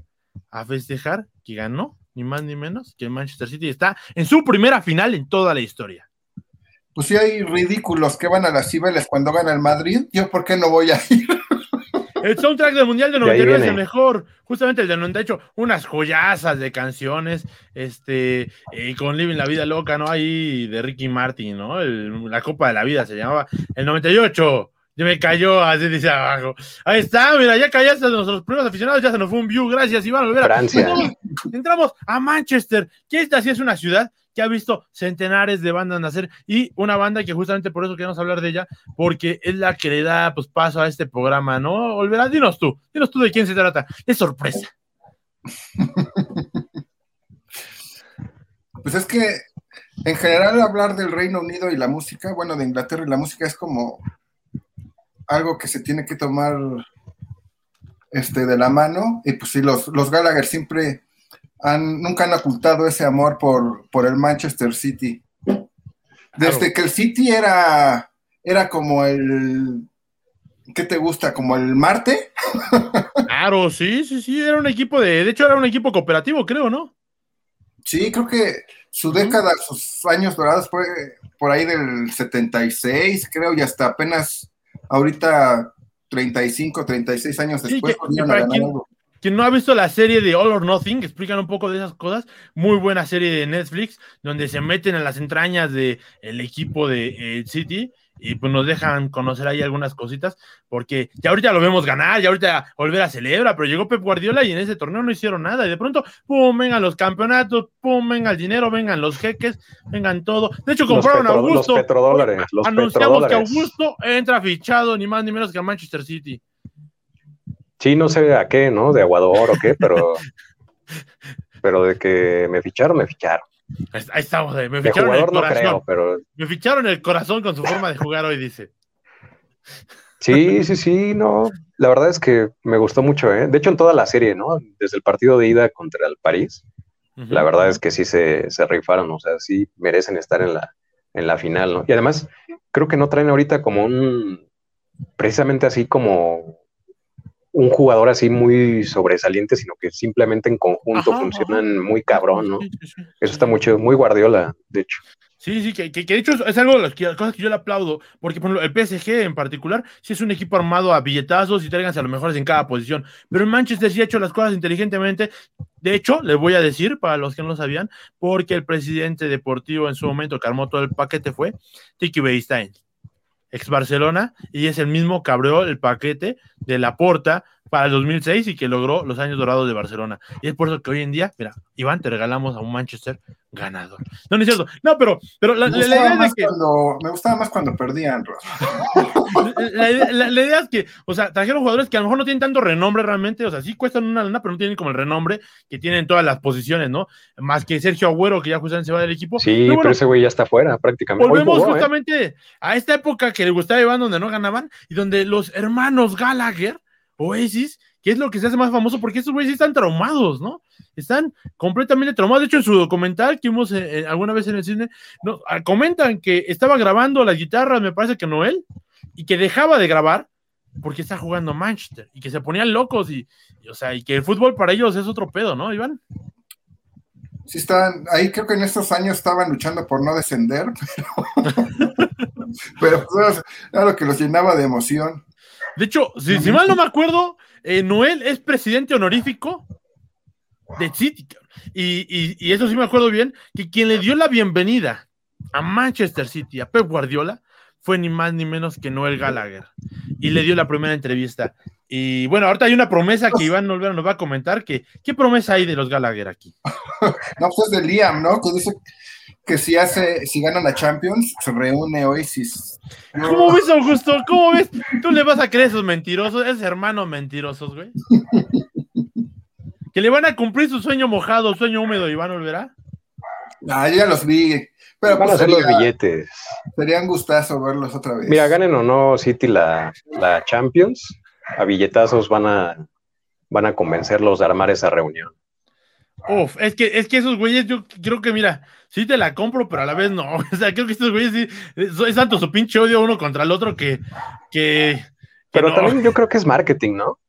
a festejar que ganó, ni más ni menos, que el Manchester City está en su primera final en toda la historia. Pues si hay ridículos que van a las Cibeles cuando gana el Madrid, yo por qué no voy a ir. El soundtrack del Mundial de 99 es el mejor. Justamente el de 98, unas joyazas de canciones, este, y con Living la Vida Loca, ¿no? Ahí de Ricky Martin, ¿no? la Copa de la Vida se llamaba. El 98, ya me cayó así dice abajo. Ahí está, mira, ya callaste nuestros primeros aficionados, ya se nos fue un view, gracias Iván. Francia. Entramos a Manchester, que esta sí es una ciudad que ha visto centenares de bandas nacer y una banda que justamente por eso queremos hablar de ella, porque es la que le da pues, paso a este programa, ¿no? Olverá, dinos tú, dinos tú de quién se trata. Es sorpresa. Pues es que en general hablar del Reino Unido y la música, bueno, de Inglaterra y la música es como algo que se tiene que tomar este, de la mano. Y pues sí, los, los Gallagher siempre nunca han ocultado ese amor por, por el Manchester City. Desde que el City era, era como el, ¿qué te gusta? ¿Como el Marte? Claro, sí, sí, sí, era un equipo de, de hecho era un equipo cooperativo, creo, ¿no? Sí, creo que su década, sus años dorados fue por ahí del 76, creo, y hasta apenas ahorita 35, 36 años después sí, quien no ha visto la serie de All or Nothing, explican un poco de esas cosas, muy buena serie de Netflix, donde se meten en las entrañas del el equipo de eh, City y pues nos dejan conocer ahí algunas cositas, porque ya ahorita lo vemos ganar, ya ahorita volver a celebrar, pero llegó Pep Guardiola y en ese torneo no hicieron nada, y de pronto, pum, vengan los campeonatos, pum, venga el dinero, vengan los jeques, vengan todo. De hecho, compraron a Augusto. Los petrodólares. Los anunciamos que Augusto entra fichado, ni más ni menos que a Manchester City. Sí, no sé a qué, ¿no? De aguador o qué, pero. pero de que me ficharon, me ficharon. Ahí estamos, eh, me ficharon el corazón. No creo, pero... Me ficharon el corazón con su forma de jugar hoy, dice. Sí, sí, sí, no. La verdad es que me gustó mucho, ¿eh? De hecho, en toda la serie, ¿no? Desde el partido de ida contra el París, la verdad es que sí se, se, rifaron, o sea, sí merecen estar en la, en la final, ¿no? Y además, creo que no traen ahorita como un, precisamente así como un jugador así muy sobresaliente, sino que simplemente en conjunto funcionan muy cabrón, ¿no? Eso está mucho, muy Guardiola, de hecho. Sí, sí, que, que, de hecho es algo de las, cosas que yo le aplaudo, porque por ejemplo, el PSG en particular, sí es un equipo armado a billetazos y tráiganse a los mejores en cada posición, pero en Manchester sí ha hecho las cosas inteligentemente. De hecho, les voy a decir, para los que no lo sabían, porque el presidente deportivo en su momento que armó todo el paquete fue Tiki Beistain ex Barcelona, y es el mismo que abrió el paquete de la Porta para el 2006 y que logró los años dorados de Barcelona. Y es por eso que hoy en día, mira, Iván, te regalamos a un Manchester ganador. No, no es cierto. No, pero, pero la, idea es que... Cuando, me gustaba más cuando perdían, la, la, idea es que, o sea, trajeron jugadores que a lo mejor no tienen tanto renombre realmente, o sea, sí cuestan una lana, pero no tienen como el renombre que tienen todas las posiciones, ¿no? Más que Sergio Agüero, que ya justamente se va del equipo. Sí, pero, ese güey ya está fuera prácticamente. Volvemos ¿eh? justamente a esta época que le gustaba Iván, donde no ganaban, y donde los hermanos Gallagher, Oasis, que es lo que se hace más famoso, porque estos güeyes están traumados, ¿no? Están completamente traumados. De hecho, en su documental que vimos eh, eh, alguna vez en el cine, no, ah, comentan que estaba grabando las guitarras, me parece que Noel, y que dejaba de grabar porque está jugando Manchester y que se ponían locos y, o sea, y que el fútbol para ellos es otro pedo, ¿no, Iván? Sí, están, ahí creo que en estos años estaban luchando por no descender, pero... pero pues, era lo que los llenaba de emoción. De hecho, si, mal no me acuerdo, eh, Noel es presidente honorífico de City. Y, eso sí me acuerdo bien, que quien le dio la bienvenida a Manchester City, a Pep Guardiola, fue ni más ni menos que Noel Gallagher. Y le dio la primera entrevista. Y bueno, ahorita hay una promesa que Iván Olvera nos va a comentar, que ¿qué promesa hay de los Gallagher aquí? no, pues es de Liam, ¿no? Dice que si hace, si ganan la Champions, se reúne Oasis. ¿Cómo ves, Augusto? ¿Cómo ves? ¿Tú le vas a creer a esos mentirosos, esos hermanos mentirosos, güey? ¿Que le van a cumplir su sueño mojado, sueño húmedo, Iván Olvera? Ah, ya los vi. Pero van a hacer pues los billetes. Sería un gustazo verlos otra vez. Mira, ganen o no City la, la Champions, a billetazos van a, van a convencerlos de armar esa reunión. Uf, es que, es que esos güeyes, yo creo que, mira, sí te la compro, pero a la vez no. O sea, creo que estos güeyes sí, es tanto su pinche odio uno contra el otro que. que, pero también yo creo que es marketing, ¿no?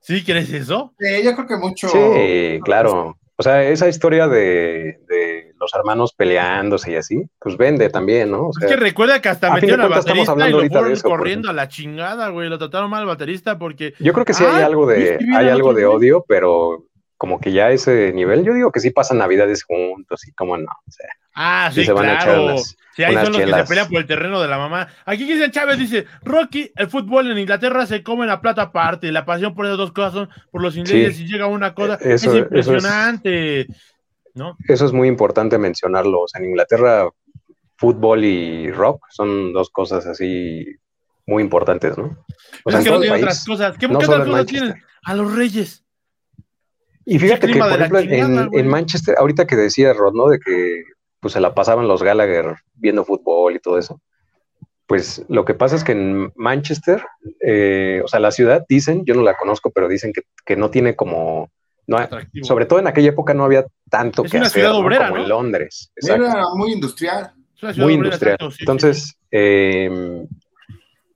¿Sí crees eso? Sí, yo creo que mucho. Sí, claro. O sea, esa historia de, de los hermanos peleándose y así, pues vende también, ¿no? es que recuerda que hasta metieron al baterista y lo fueron corriendo a la chingada, güey. Lo trataron mal al baterista porque. Yo creo que sí hay algo de, hay algo de odio, pero como que ya ese nivel, yo digo que sí pasan navidades juntos y cómo no. O sea, ah, sí, se van a echar unas, sí, ahí son los que se pelean por el terreno de la mamá. Aquí Cristian Chávez dice, Rocky, el fútbol en Inglaterra se come la plata aparte, la pasión por esas dos cosas son por los ingleses y llega una cosa, es impresionante. Eso es, ¿no? Eso es muy importante mencionarlo. en Inglaterra, fútbol y rock son dos cosas así muy importantes, ¿no? O sea, es que no tienen otras cosas. ¿Qué, otras cosas tienen? A los reyes. Y fíjate que, por ejemplo, en, Manchester, ahorita que decía Rod, ¿no? De que pues se la pasaban los Gallagher viendo fútbol y todo eso. Pues lo que pasa es que en Manchester, eh, o sea, la ciudad, dicen, yo no la conozco, pero dicen que, no tiene como, no, sobre todo en aquella época no había tanto que hacer como en Londres. Era muy industrial. Muy industrial. Entonces, em,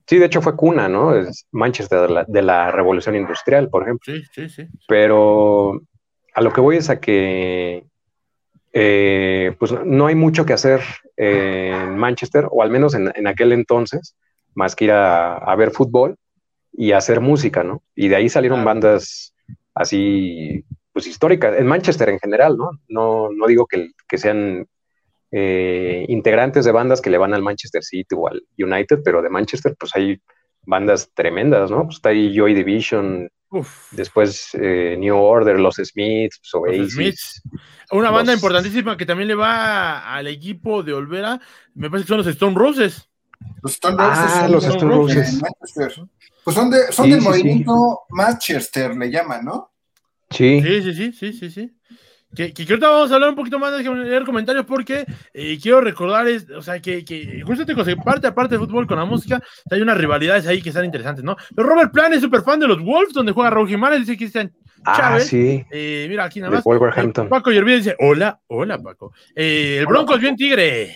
Sí, de hecho fue cuna, ¿no? Es Manchester de la, revolución industrial, por ejemplo. Sí, sí, sí. Pero a lo que voy es a que eh, pues no hay mucho que hacer en Manchester, o al menos en, aquel entonces, más que ir a, ver fútbol y hacer música, ¿no? Y de ahí salieron bandas así, pues históricas, en Manchester en general, ¿no? No, no digo que, que sean eh, integrantes de bandas que le van al Manchester City o al United, pero de Manchester pues hay bandas tremendas, ¿no? Pues está ahí Joy Division, después eh, New Order, los Smiths, pues, los Smiths. Una banda importantísima que también le va al equipo de Olvera, me parece que son los Stone Roses. Los Stone Roses. Ah, los Stone Roses. Pues son, de, son del movimiento Manchester, le llaman, ¿no? Sí. Sí, sí, sí, sí, sí, sí. Que, que, ahorita vamos a hablar un poquito más de leer comentarios porque eh, quiero recordar, es, o sea, que, que justo te parte aparte de fútbol con la música, hay unas rivalidades ahí que están interesantes, ¿no? Pero Robert Plan es súper fan de los Wolves, donde juega Raúl Jiménez, dice Cristian ah, Chávez. sí. Eh, mira, aquí nada más. Eh, Paco Yervía dice, hola, hola Paco. el Bronco es bien tigre.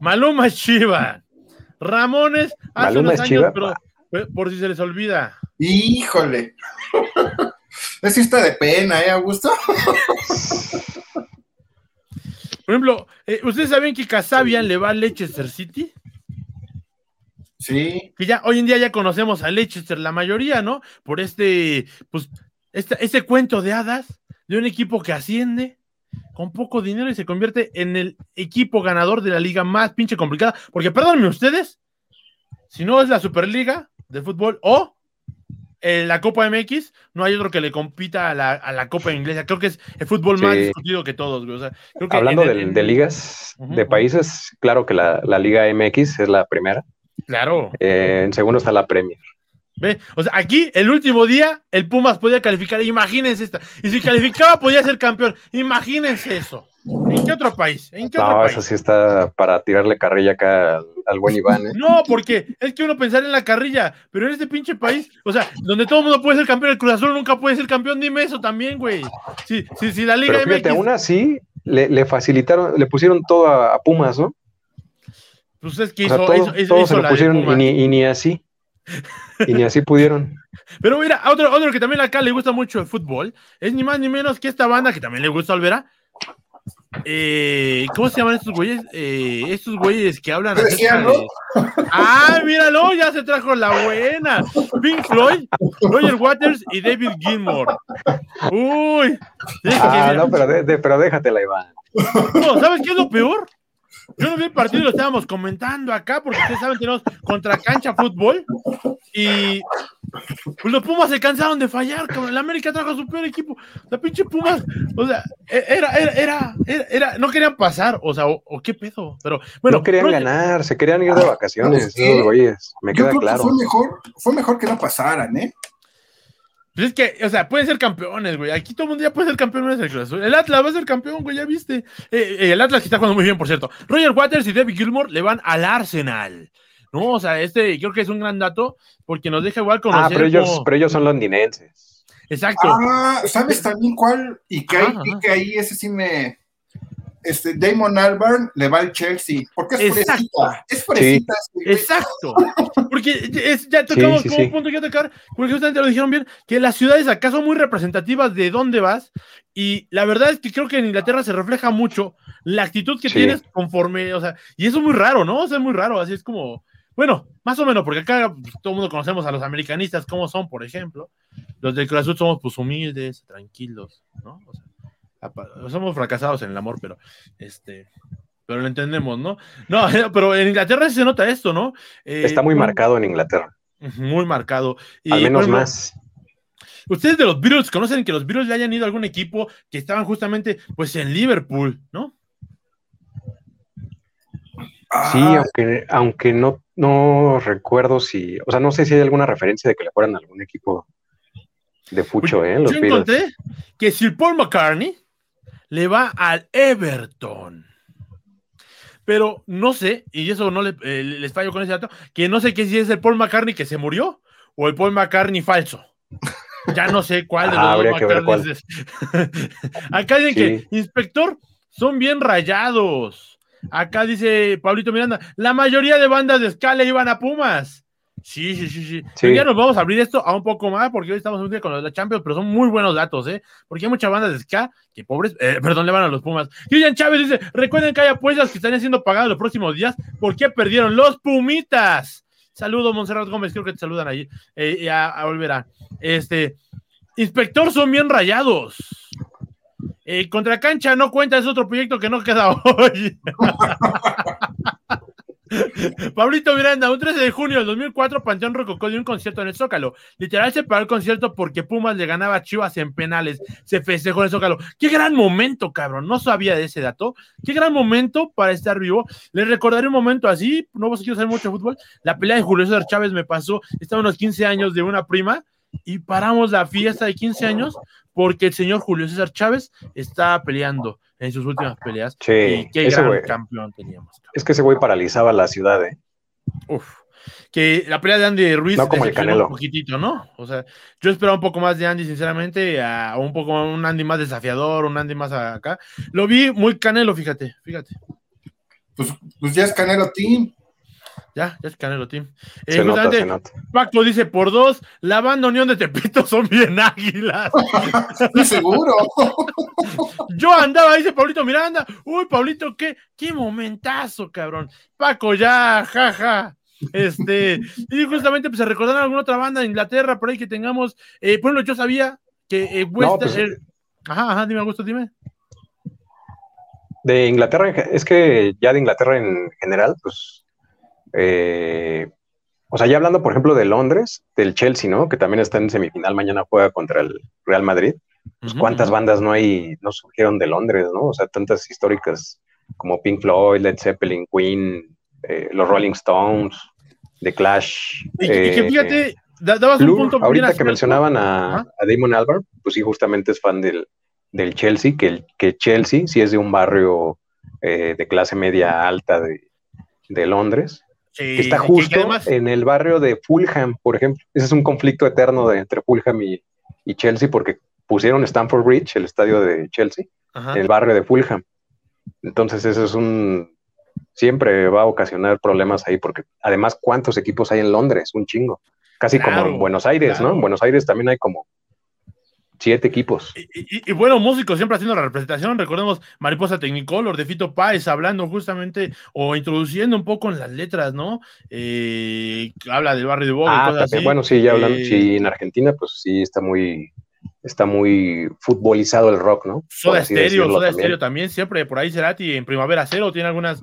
Maluma es Chiva. Ramones hace unos años, pero por si se les olvida. Híjole. Es está de pena, ¿eh, Augusto? Por ejemplo, eh, ¿ustedes saben que Casabian le va a Leicester City? Sí. Que ya hoy en día ya conocemos a Leicester, la mayoría, ¿no? Por este, pues, este, este cuento de hadas de un equipo que asciende con poco dinero y se convierte en el equipo ganador de la liga más pinche complicada. Porque, perdónenme ustedes, si no es la Superliga de fútbol o en la Copa MX no hay otro que le compita a la, Copa Inglesa. Creo que es el fútbol más discutido que todos. Hablando de, ligas, de países, claro que la, Liga MX es la primera. Claro. Eh, en segundo está la Premier. ¿Ve? O sea, aquí el último día el Pumas podía calificar. Imagínense esta. Y si calificaba podía ser campeón. Imagínense eso. ¿En qué otro país? ¿En qué no, eso sí está para tirarle carrilla acá al, buen Iván. ¿eh? No, porque es que uno pensar en la carrilla, pero en este pinche país, o sea, donde todo el mundo puede ser campeón, el Cruz Azul nunca puede ser campeón, dime eso también, güey. Si, si, si la Liga pero fíjate, aún así le, facilitaron, le pusieron todo a, Pumas, ¿no? Pues es que hizo, se lo pusieron y ni, y ni así. Y ni así pudieron. Pero mira, otro, otro que también acá le gusta mucho el fútbol, es ni más ni menos que esta banda que también le gusta Olvera, eh, ¿cómo se llaman estos güeyes? Eh, estos güeyes que hablan Decían, acerca de... Ah, míralo, ya se trajo la buena. Pink Floyd, Roger Waters y David Gilmour. Uy. es que Ah, mira- no, pero, de- de- pero déjatela, Iván. no, ¿sabes qué es lo peor? Yo no vi el partido y lo estábamos comentando acá, porque ustedes saben, tenemos contra cancha fútbol y pues los Pumas se cansaron de fallar, cabrón. El América trajo a su peor equipo. La pinche Pumas, o sea, e- era, era, era, era, era- no querían pasar, o sea, o, o qué pedo, pero bueno. no querían ganar, se querían ir de vacaciones, ¿Sabes qué? esos güeyes. Me Yo queda creo claro. que fue mejor, fue mejor que no pasaran, ¿eh? Pues es que, o sea, pueden ser campeones, güey. Aquí todo el mundo ya puede ser campeón. menos el Cruz Azul. El Atlas va a ser campeón, güey, ya viste. Eh, eh, el Atlas que está jugando muy bien, por cierto. Roger Waters y David Gilmour le van al Arsenal. No, o sea, este creo que es un gran dato porque nos deja igual conocer. Ah, pero ellos, pero ellos son londinenses. Exacto. Ah, ¿sabes también cuál? Y que Ajá, y que ahí ese sí me. Este, Damon Albarn le va al Chelsea. Porque es Exacto. fresita. Es fresita. güey. Exacto. Porque es- ya tocamos sí, como sí. punto que tocar, porque justamente lo dijeron bien, que las ciudades acá son muy representativas de dónde vas, y la verdad es que creo que en Inglaterra se refleja mucho la actitud que Sí. tienes conforme, o sea, y eso es muy raro, ¿no? O sea, es muy raro, así es como, bueno, más o menos, porque acá pues, todo el mundo conocemos a los americanistas, cómo son, por ejemplo, los del Cruz Azul somos pues humildes, tranquilos, ¿no? O sea, somos fracasados en el amor, pero este... Pero lo entendemos, ¿no? No, pero en Inglaterra sí se nota esto, ¿no? Eh, Está muy marcado en Inglaterra, muy marcado. Y, al menos más. Ustedes de los Beatles conocen que los Beatles le hayan ido a algún equipo que estaban justamente pues en Liverpool, ¿no? Sí, Ah, aunque, aunque no, no recuerdo si, o sea, no sé si hay alguna referencia de que le fueran a algún equipo de fucho, ¿eh? Los Yo Beatles. encontré que Sir Paul McCartney le va al Everton. Pero no sé, y eso no le, eh, les fallo con ese dato, que no sé que si es el Paul McCartney que se murió o el Paul McCartney falso. Ya no sé cuál de los Ah, dos McCartneys es. Acá dicen Sí. que, inspector, son bien rayados. Acá dice Pablito Miranda, la mayoría de bandas de escala iban a Pumas. Sí, sí, sí, sí. Sí. Ya nos vamos a abrir esto a un poco más porque hoy estamos un día con los de la Champions, pero son muy buenos datos, ¿eh? Porque hay muchas bandas de ska que pobres, eh, perdón, le van a los Pumas. Cristian Chávez dice, recuerden que hay apuestas que están siendo pagadas los próximos días. ¿Por qué perdieron los Pumitas? Saludos, Monserrat Gómez, creo que te saludan ahí. Eh, y a, a Olvera. Este, inspector, son bien rayados. Eh, contra cancha no cuenta, es otro proyecto que no queda hoy. Pablito Miranda, un 13 de junio del 2004, Panteón Rococó dio un concierto en el Zócalo. Literal se paró el concierto porque Pumas le ganaba a Chivas en penales. Se festejó en el Zócalo. Qué gran momento, cabrón. No sabía de ese dato. Qué gran momento para estar vivo. Les recordaré un momento así. No vos quiero saber mucho fútbol. La pelea de Julio César Chávez me pasó. Estaba unos 15 años de una prima y paramos la fiesta de 15 años porque el señor Julio César Chávez estaba peleando en sus últimas peleas. Sí, y qué gran güey. campeón teníamos. Es que ese güey paralizaba la ciudad, ¿eh? Uf. Que la pelea de Andy Ruiz No como el Canelo. un poquitito, ¿no? O sea, yo esperaba un poco más de Andy, sinceramente, a un poco un Andy más desafiador, un Andy más acá. Lo vi muy Canelo, fíjate, fíjate. pues, pues ya es Canelo Team. Ya, ya es Canelo Team. Eh, Se nota, se nota. Paco dice por dos, la banda Unión de Tepito son bien águilas. Estoy seguro. Yo andaba, dice Pablito Miranda. Uy, Pablito, qué, qué momentazo, cabrón. Paco, ya, jaja. Este, y justamente pues se recordaron alguna otra banda de Inglaterra por ahí que tengamos. Eh, por ejemplo, yo sabía que eh, West- pues- Ajá, ajá, dime, Augusto, dime. De Inglaterra, es que ya de Inglaterra en general, pues, eh, o sea, ya hablando, por ejemplo, de Londres, del Chelsea, ¿no? Que también está en semifinal, mañana juega contra el Real Madrid. Pues, ¿cuántas bandas no hay, no surgieron de Londres, ¿no? O sea, tantas históricas como Pink Floyd, Led Zeppelin, Queen, eh, los Rolling Stones, The Clash. Y, y que eh, fíjate, da- dabas un punto ahorita que mencionaban a Damon Albarn, pues sí, justamente es fan del, del Chelsea, que, el, que Chelsea sí es de un barrio eh, de clase media alta de, de Londres, Sí, que está justo además- en el barrio de Fulham, por ejemplo. Ese es un conflicto eterno de, entre Fulham y, y Chelsea, porque pusieron Stamford Bridge, el estadio de Chelsea, ajá. en el barrio de Fulham. Entonces, eso es un. Siempre va a ocasionar problemas ahí, porque además, ¿cuántos equipos hay en Londres? Un chingo. Casi como en Buenos Aires, claro. ¿no? En Buenos Aires también hay como Siete equipos. Y, bueno, músicos siempre haciendo la representación. Recordemos Mariposa Technicolor de Fito Páez hablando justamente o introduciendo un poco en las letras, ¿no? Eh, habla del barrio de Boca ah, y cosas así. Bueno, sí, ya hablando. Eh, sí, en Argentina, pues sí está muy, está muy futbolizado el rock, ¿no? Soda Estéreo, Soda Estéreo también, siempre por ahí Cerati en Primavera Cero tiene algunas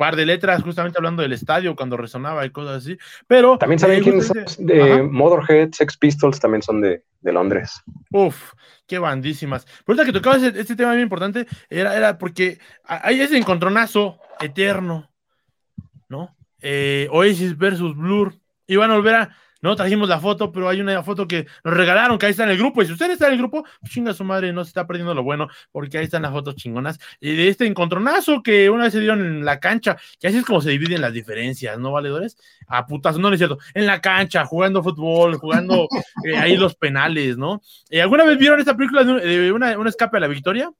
par de letras justamente hablando del estadio cuando resonaba y cosas así. Pero también saben eh, quiénes son de Motorhead, Sex Pistols también son de, de Londres. Uf, qué bandísimas. Por eso que tocaba este tema muy importante era, era porque hay ese encontronazo eterno, ¿no? Eh, Oasis versus Blur. Y van a volver a no trajimos la foto, pero hay una foto que nos regalaron, que ahí está en el grupo. Y si usted está en el grupo, pues chinga su madre, no se está perdiendo lo bueno, porque ahí están las fotos chingonas. Y de este encontronazo que una vez se dieron en la cancha, que así es como se dividen las diferencias, ¿no, valedores? A putas, no, no es cierto. En la cancha, jugando fútbol, jugando eh, ahí los penales, ¿no? Eh, ¿Alguna vez vieron esta película de una, un escape a la victoria?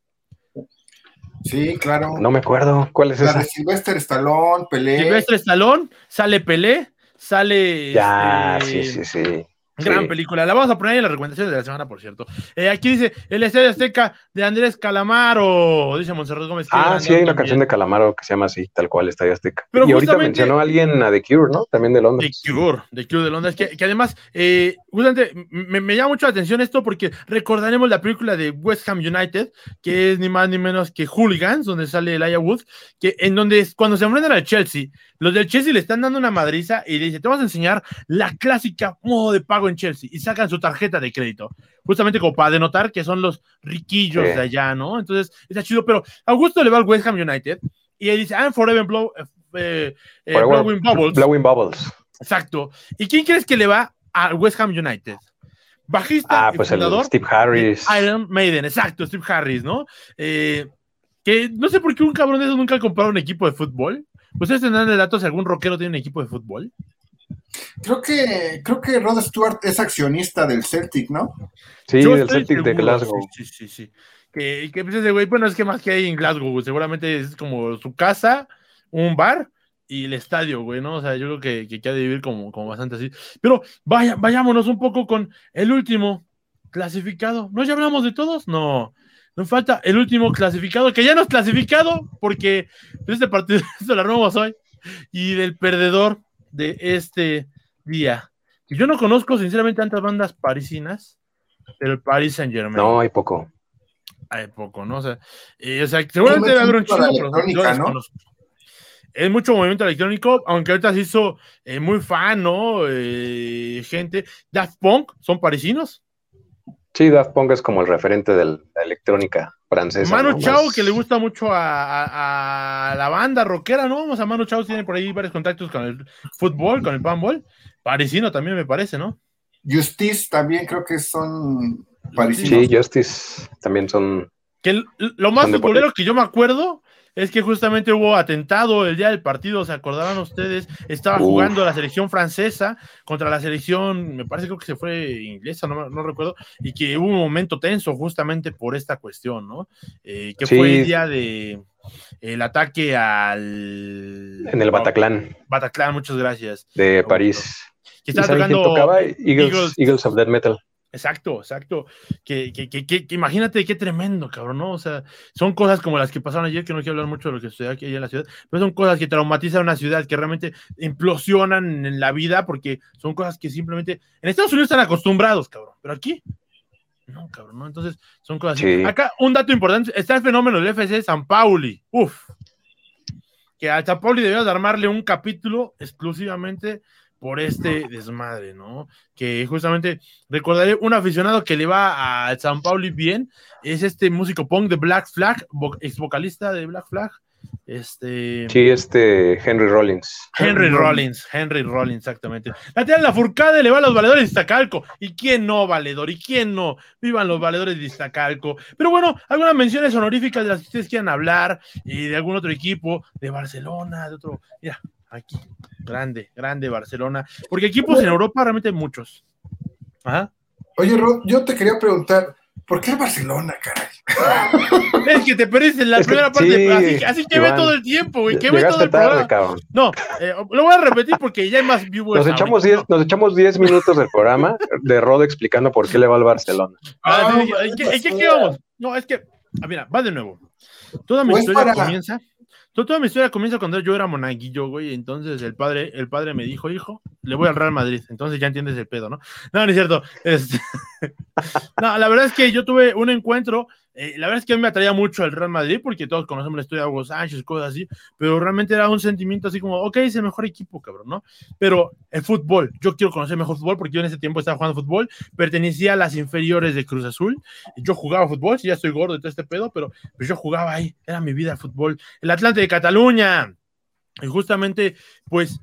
Sí, claro. No me acuerdo. ¿Cuál es esa? La de Sylvester Stallone, Pelé. Sylvester Stallone, sale Pelé Sale. Ya, sí, este, sí, sí. Gran película. La vamos a poner en las recomendaciones de la semana, por cierto. Eh, aquí dice El Estadio Azteca de Andrés Calamaro. Dice Monserrat Gómez. Ah, sí, hay una canción de Calamaro que se llama así, tal cual, Estadio Azteca. y ahorita mencionó a alguien a The Cure, ¿no? También de Londres. The Cure, The Cure de Londres. Que, que además, eh, justamente me, llama mucho la atención esto porque recordaremos la película de West Ham United, que es ni más ni menos que Hooligans, donde sale Elijah Wood, que en donde cuando se enfrentan al Chelsea, los del Chelsea le están dando una madriza y le dice: Te vamos a enseñar la clásica modo de pago en Chelsea. Y sacan su tarjeta de crédito, justamente como para denotar que son los riquillos de allá, ¿no? Entonces, está chido, pero Augusto le va al West Ham United y él dice, I'm forever blow, eh, eh, blowing bubbles. Blowing bubbles. Exacto. ¿Y quién crees que le va al West Ham United? Bajista ah, pues el Steve Harris. Iron Maiden, exacto, Steve Harris, ¿no? Eh, que no sé por qué un cabrón de esos nunca ha comprado un equipo de fútbol. ¿Ustedes tendrán el dato si algún rockero tiene un equipo de fútbol? Creo que, creo que Rod Stewart es accionista del Celtic, ¿no? Sí, del Celtic de Glasgow. Sí, sí, sí. Que, que pues ese güey, bueno, es que más que hay en Glasgow, seguramente es como su casa, un bar y el estadio, güey, ¿no? O sea, yo creo que, que, ha de vivir como, como bastante así. Pero vaya, vayámonos un poco con el último clasificado. ¿No ya hablamos de todos? No. Nos falta el último clasificado, que ya no es clasificado, porque este partido esto lo armamos hoy. Y del perdedor, de este día. Yo no conozco sinceramente tantas bandas parisinas, pero el Paris Saint Germain. No, hay poco. Hay poco, ¿no? O sea, eh, seguramente debe haber un chico, pero Es mucho movimiento electrónico, aunque ahorita se hizo eh, muy fan, ¿no? Eh, gente. Daft Punk, ¿son parisinos? Sí, Daft Punk es como el referente de la electrónica francesa. Manu Chao, que le gusta mucho a, la banda rockera, ¿no? O sea, Manu Chao tiene por ahí varios contactos con el fútbol, con el panball. Parisino también me parece, ¿no? Justice también creo que son parisinos. Sí, Justice también son. Que lo más futbolero que yo me acuerdo es que justamente hubo atentado el día del partido, ¿se acordarán ustedes? Estaba jugando la selección francesa contra la selección, me parece que se fue inglesa, no, recuerdo, y que hubo un momento tenso justamente por esta cuestión, ¿no? Eh, que fue el día de el ataque al... En el Bataclan. Bataclan, muchas gracias. De París. Que estaba tocando Eagles of Death Metal. Exacto, exacto. Que, que, que, imagínate qué tremendo, cabrón, ¿no? O sea, son cosas como las que pasaron ayer, que no quiero hablar mucho de lo que sucedió aquí en la ciudad, pero son cosas que traumatizan a una ciudad, que realmente implosionan en la vida, porque son cosas que simplemente en Estados Unidos están acostumbrados, cabrón, pero aquí, no, cabrón, ¿no? Entonces, son cosas Acá, un dato importante, está el fenómeno del FC San Pauli, uf, que a San Pauli debías de armarle un capítulo exclusivamente por este desmadre, ¿no? Que justamente recordaré un aficionado que le va a San Paulo bien, es este músico punk de Black Flag, ex vocalista de Black Flag. Este. Sí, este Henry Rollins. Henry Rollins, Henry Rollins, exactamente. La tía la furcada le va a los valedores de Iztacalco. ¿Y quién no, valedor? ¿Y quién no? Vivan los valedores de Iztacalco. Pero bueno, algunas menciones honoríficas de las que ustedes quieran hablar, y de algún otro equipo, de Barcelona, de otro. Mira, aquí. Grande, grande Barcelona. Porque equipos en Europa realmente hay muchos. Oye, Rod, yo te quería preguntar, ¿Por qué el Barcelona, caray? Es que te perdiste en la Es que primera parte, sí, así, así que ve todo el tiempo, güey, que ve todo el tarde, programa. cabrón. No, eh, lo voy a repetir porque ya hay más viewers. Nos echamos, ahorita, 10, nos echamos 10 minutos del programa de Rod explicando por qué le va al Barcelona. Ah, Ah, ¿en qué- qué- qué vamos? No, es que, ah, mira, va de nuevo. Toda mi Pues historia para- comienza. To- Toda mi historia comienza cuando yo era monaguillo, güey. Entonces el padre, el padre me dijo, hijo, le voy al Real Madrid. Entonces ya entiendes el pedo, ¿no? No, no es cierto. Este, no, la verdad es que yo tuve un encuentro. Eh, la verdad es que a mí me atraía mucho el Real Madrid porque todos conocemos la historia de Hugo Sánchez, cosas así. Pero realmente era un sentimiento así como, ok, es el mejor equipo, cabrón, ¿no? Pero el fútbol, yo quiero conocer mejor fútbol porque yo en ese tiempo estaba jugando fútbol, pertenecía a las inferiores de Cruz Azul. Yo jugaba fútbol, sí, ya estoy gordo y todo este pedo, pero pues yo jugaba ahí, era mi vida el fútbol. El Atlante de Cataluña. Y justamente, pues,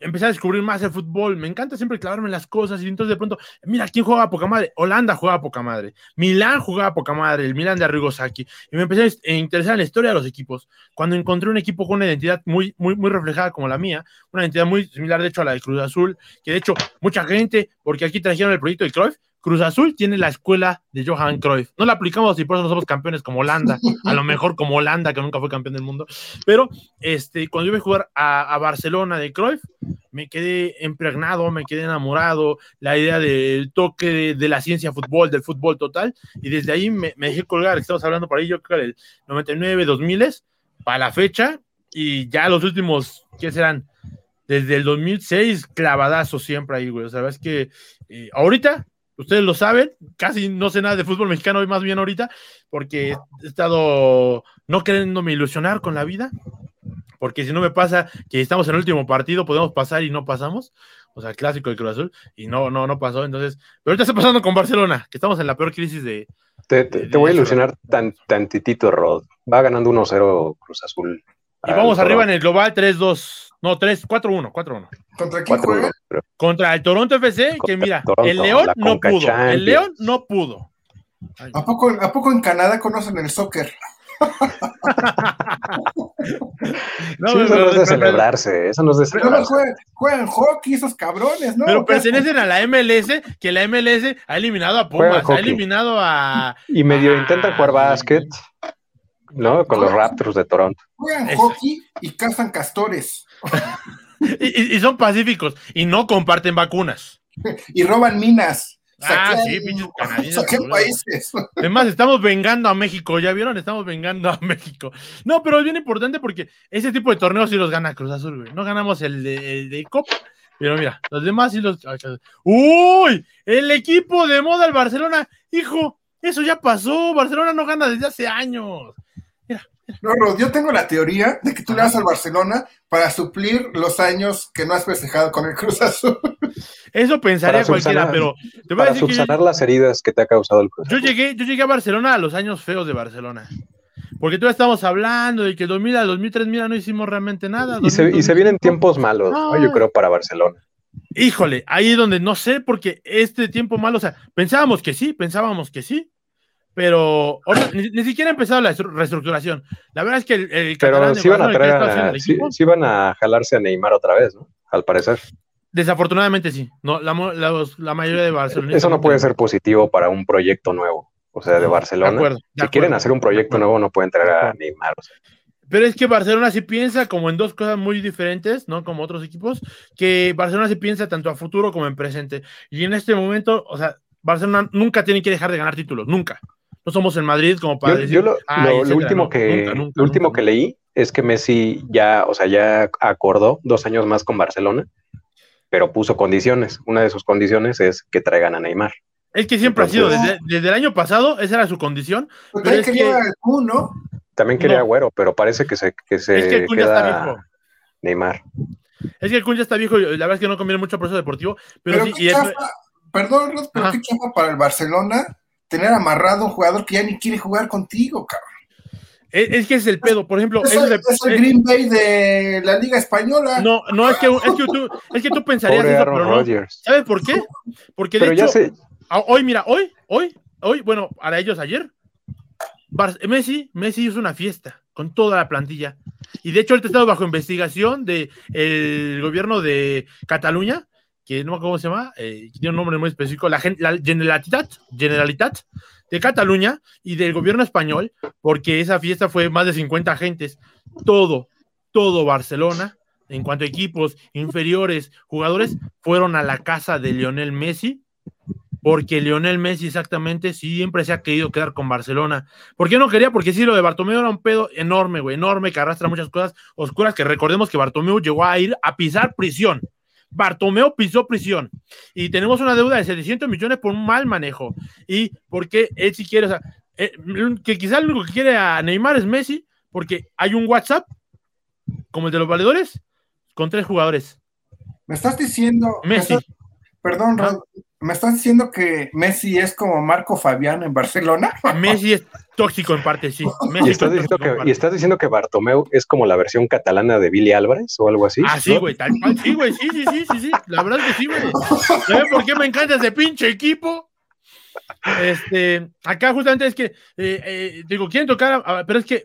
empecé a descubrir más el fútbol. Me encanta siempre clavarme en las cosas. Y entonces de pronto, mira, ¿quién juega a poca madre? Holanda juega a poca madre. Milán jugaba a poca madre. El Milán de Arrigo Sacchi. Y me empecé a interesar en la historia de los equipos. Cuando encontré un equipo con una identidad muy, muy, muy reflejada como la mía, una identidad muy similar, de hecho, a la de Cruz Azul, que de hecho, mucha gente, porque aquí trajeron el proyecto de Cruyff, Cruz Azul tiene la escuela de Johan Cruyff. No la aplicamos y por eso no somos campeones como Holanda, a lo mejor como Holanda, que nunca fue campeón del mundo. Pero este, cuando yo iba a jugar a, a Barcelona de Cruyff, me quedé impregnado, me quedé enamorado, la idea del toque de, de la ciencia fútbol, del fútbol total, y desde ahí me, me dejé colgar, estamos hablando por ahí, yo creo del 99, 2000, para la fecha, y ya los últimos, ¿qué serán? Desde el 2006, clavadazo siempre ahí, güey. O sea, es que eh, ahorita ustedes lo saben, casi no sé nada de fútbol mexicano hoy más bien ahorita, porque he estado no queriéndome ilusionar con la vida, porque si no me pasa que estamos en el último partido, podemos pasar y no pasamos, o sea, el clásico de Cruz Azul, y no, no, no pasó, entonces, pero ahorita está pasando con Barcelona, que estamos en la peor crisis de... Te, te- te voy a ilusionar tan, tantitito, Rod. Va ganando 1-0 Cruz Azul. Y vamos arriba en el global 3-2, no, 3, 4-1, 4-1. ¿Contra quién 4-1. juega? Contra el Toronto FC, que mira, Toronto, el León no pudo, Champions. el León no pudo. Ay, ¿A poco, ¿A poco en Canadá conocen el soccer? no, Sí, eso pero- no es de celebrarse, eso no es de No, celebrarse. juegan, juegan hockey esos cabrones, ¿no? Pero pertenecen a la MLS, que la MLS ha eliminado a Pumas, ha eliminado a. Y medio intentan jugar básquet, ¿no? Con los Raptors de Toronto. Juegan hockey y cazan castores. Y, y- y son pacíficos y no comparten vacunas. Y roban minas. Ah, Saquean- sí, pinches canadienses, países. Además, estamos vengando a México, ¿ya vieron? Estamos vengando a México. No, pero es bien importante porque ese tipo de torneos sí los gana Cruz Azul, güey. No ganamos el de, el de Copa, pero mira, los demás sí los. ¡Uy! El equipo de moda del Barcelona, hijo, eso ya pasó. Barcelona no gana desde hace años. No, Rod, yo tengo la teoría de que tú le das al Barcelona para suplir los años que no has festejado con el Cruz Azul. Eso pensaría Para cualquiera, subsanar- pero te voy a Para decir que yo, subsanar las heridas que te ha causado el Cruz yo Azul. llegué, yo llegué a Barcelona a los años feos de Barcelona. Porque todavía estamos hablando de que el 2000 al 2003, mira, no hicimos realmente nada. Y se, 2000, y se vienen 2005. tiempos malos, ¿no? No. yo creo, para Barcelona. Híjole, ahí es donde no sé, porque este tiempo malo, o sea, pensábamos que sí, pensábamos que sí, pero ahora ni, ni siquiera ha empezado la estru- reestructuración. La verdad es que el, el Pero sí van a traer a, sí, equipo, sí van a jalarse a Neymar otra vez, ¿no? Al parecer. desafortunadamente sí. No, la, mo- la- la mayoría de Barcelona. Eso no puede ser positivo para un proyecto nuevo. O sea, de Barcelona. De acuerdo, de si quieren hacer un proyecto nuevo, no pueden traer a. Neymar. o sea. Pero es que Barcelona sí piensa como en dos cosas muy diferentes, ¿no? Como otros equipos, que Barcelona sí piensa tanto a futuro como en presente. Y en este momento, o sea, Barcelona nunca tiene que dejar de ganar títulos, nunca. No somos en Madrid como para Yo, decir. yo lo, "Ay, lo- lo etcétera". último, No, que, nunca, nunca, lo último nunca, que leí es que Messi ya, o sea, ya acordó dos años más con Barcelona, pero puso condiciones. Una de sus condiciones es que traigan a Neymar. Es que siempre ha sido, desde, desde el año pasado, esa era su condición. Porque Pero es que- el Kun, ¿no? También quería No. Agüero, pero parece que se, que se es que el Kun ya está queda viejo. Neymar. Es que el Kun ya está viejo y la verdad es que no conviene mucho a proceso deportivo. Pero, Pero, sí, y el- chafa, perdón, Rod, pero Ajá. qué chafa para el Barcelona tener amarrado un jugador que ya ni quiere jugar contigo, cabrón. es, es que ese es el pedo. Por ejemplo, Es, eso el, es el eh, Green Bay de la Liga Española. no, no, es que, es que tú, es que tú pensarías Pobre eso, Aaron pero no. ¿Sabes por qué? Porque de Pero hecho, ya a- hoy, mira, hoy, hoy, hoy, bueno, para ellos ayer, Messi, Messi hizo una fiesta con toda la plantilla. Y de hecho, él está bajo investigación del el gobierno de Cataluña, que no me acuerdo cómo se llama, eh, tiene un nombre muy específico, la, la Generalitat, Generalitat de Cataluña y del gobierno español, porque esa fiesta fue más de 50 agentes, todo, todo Barcelona, en cuanto a equipos inferiores, jugadores, fueron a la casa de Lionel Messi, porque Lionel Messi exactamente siempre se ha querido quedar con Barcelona. ¿Por qué no quería? Porque sí, lo de Bartomeu era un pedo enorme, güey, enorme, que arrastra muchas cosas oscuras, que recordemos que Bartomeu llegó a ir a pisar prisión. Bartomeu pisó prisión y tenemos una deuda de 700 millones por un mal manejo. Y porque él sí quiere, o sea, eh, que quizá lo único que quiere a Neymar es Messi, porque hay un WhatsApp, como el de los valedores, con tres jugadores. Me estás diciendo. Messi. perdón, ¿me estás diciendo que Messi es como Marco Fabián en Barcelona? Messi es tóxico en parte, sí. ¿Y, estás diciendo que, ¿Y, estás diciendo que, Bartomeu es como la versión catalana de Billy Álvarez o algo así? Ah, sí, güey, tal cual, sí, güey, sí, sí, sí, sí, sí. La verdad es que sí, güey. ¿Sabes por qué me encanta ese pinche equipo? Este, acá justamente es que, eh, eh, digo, quieren tocar, pero es que.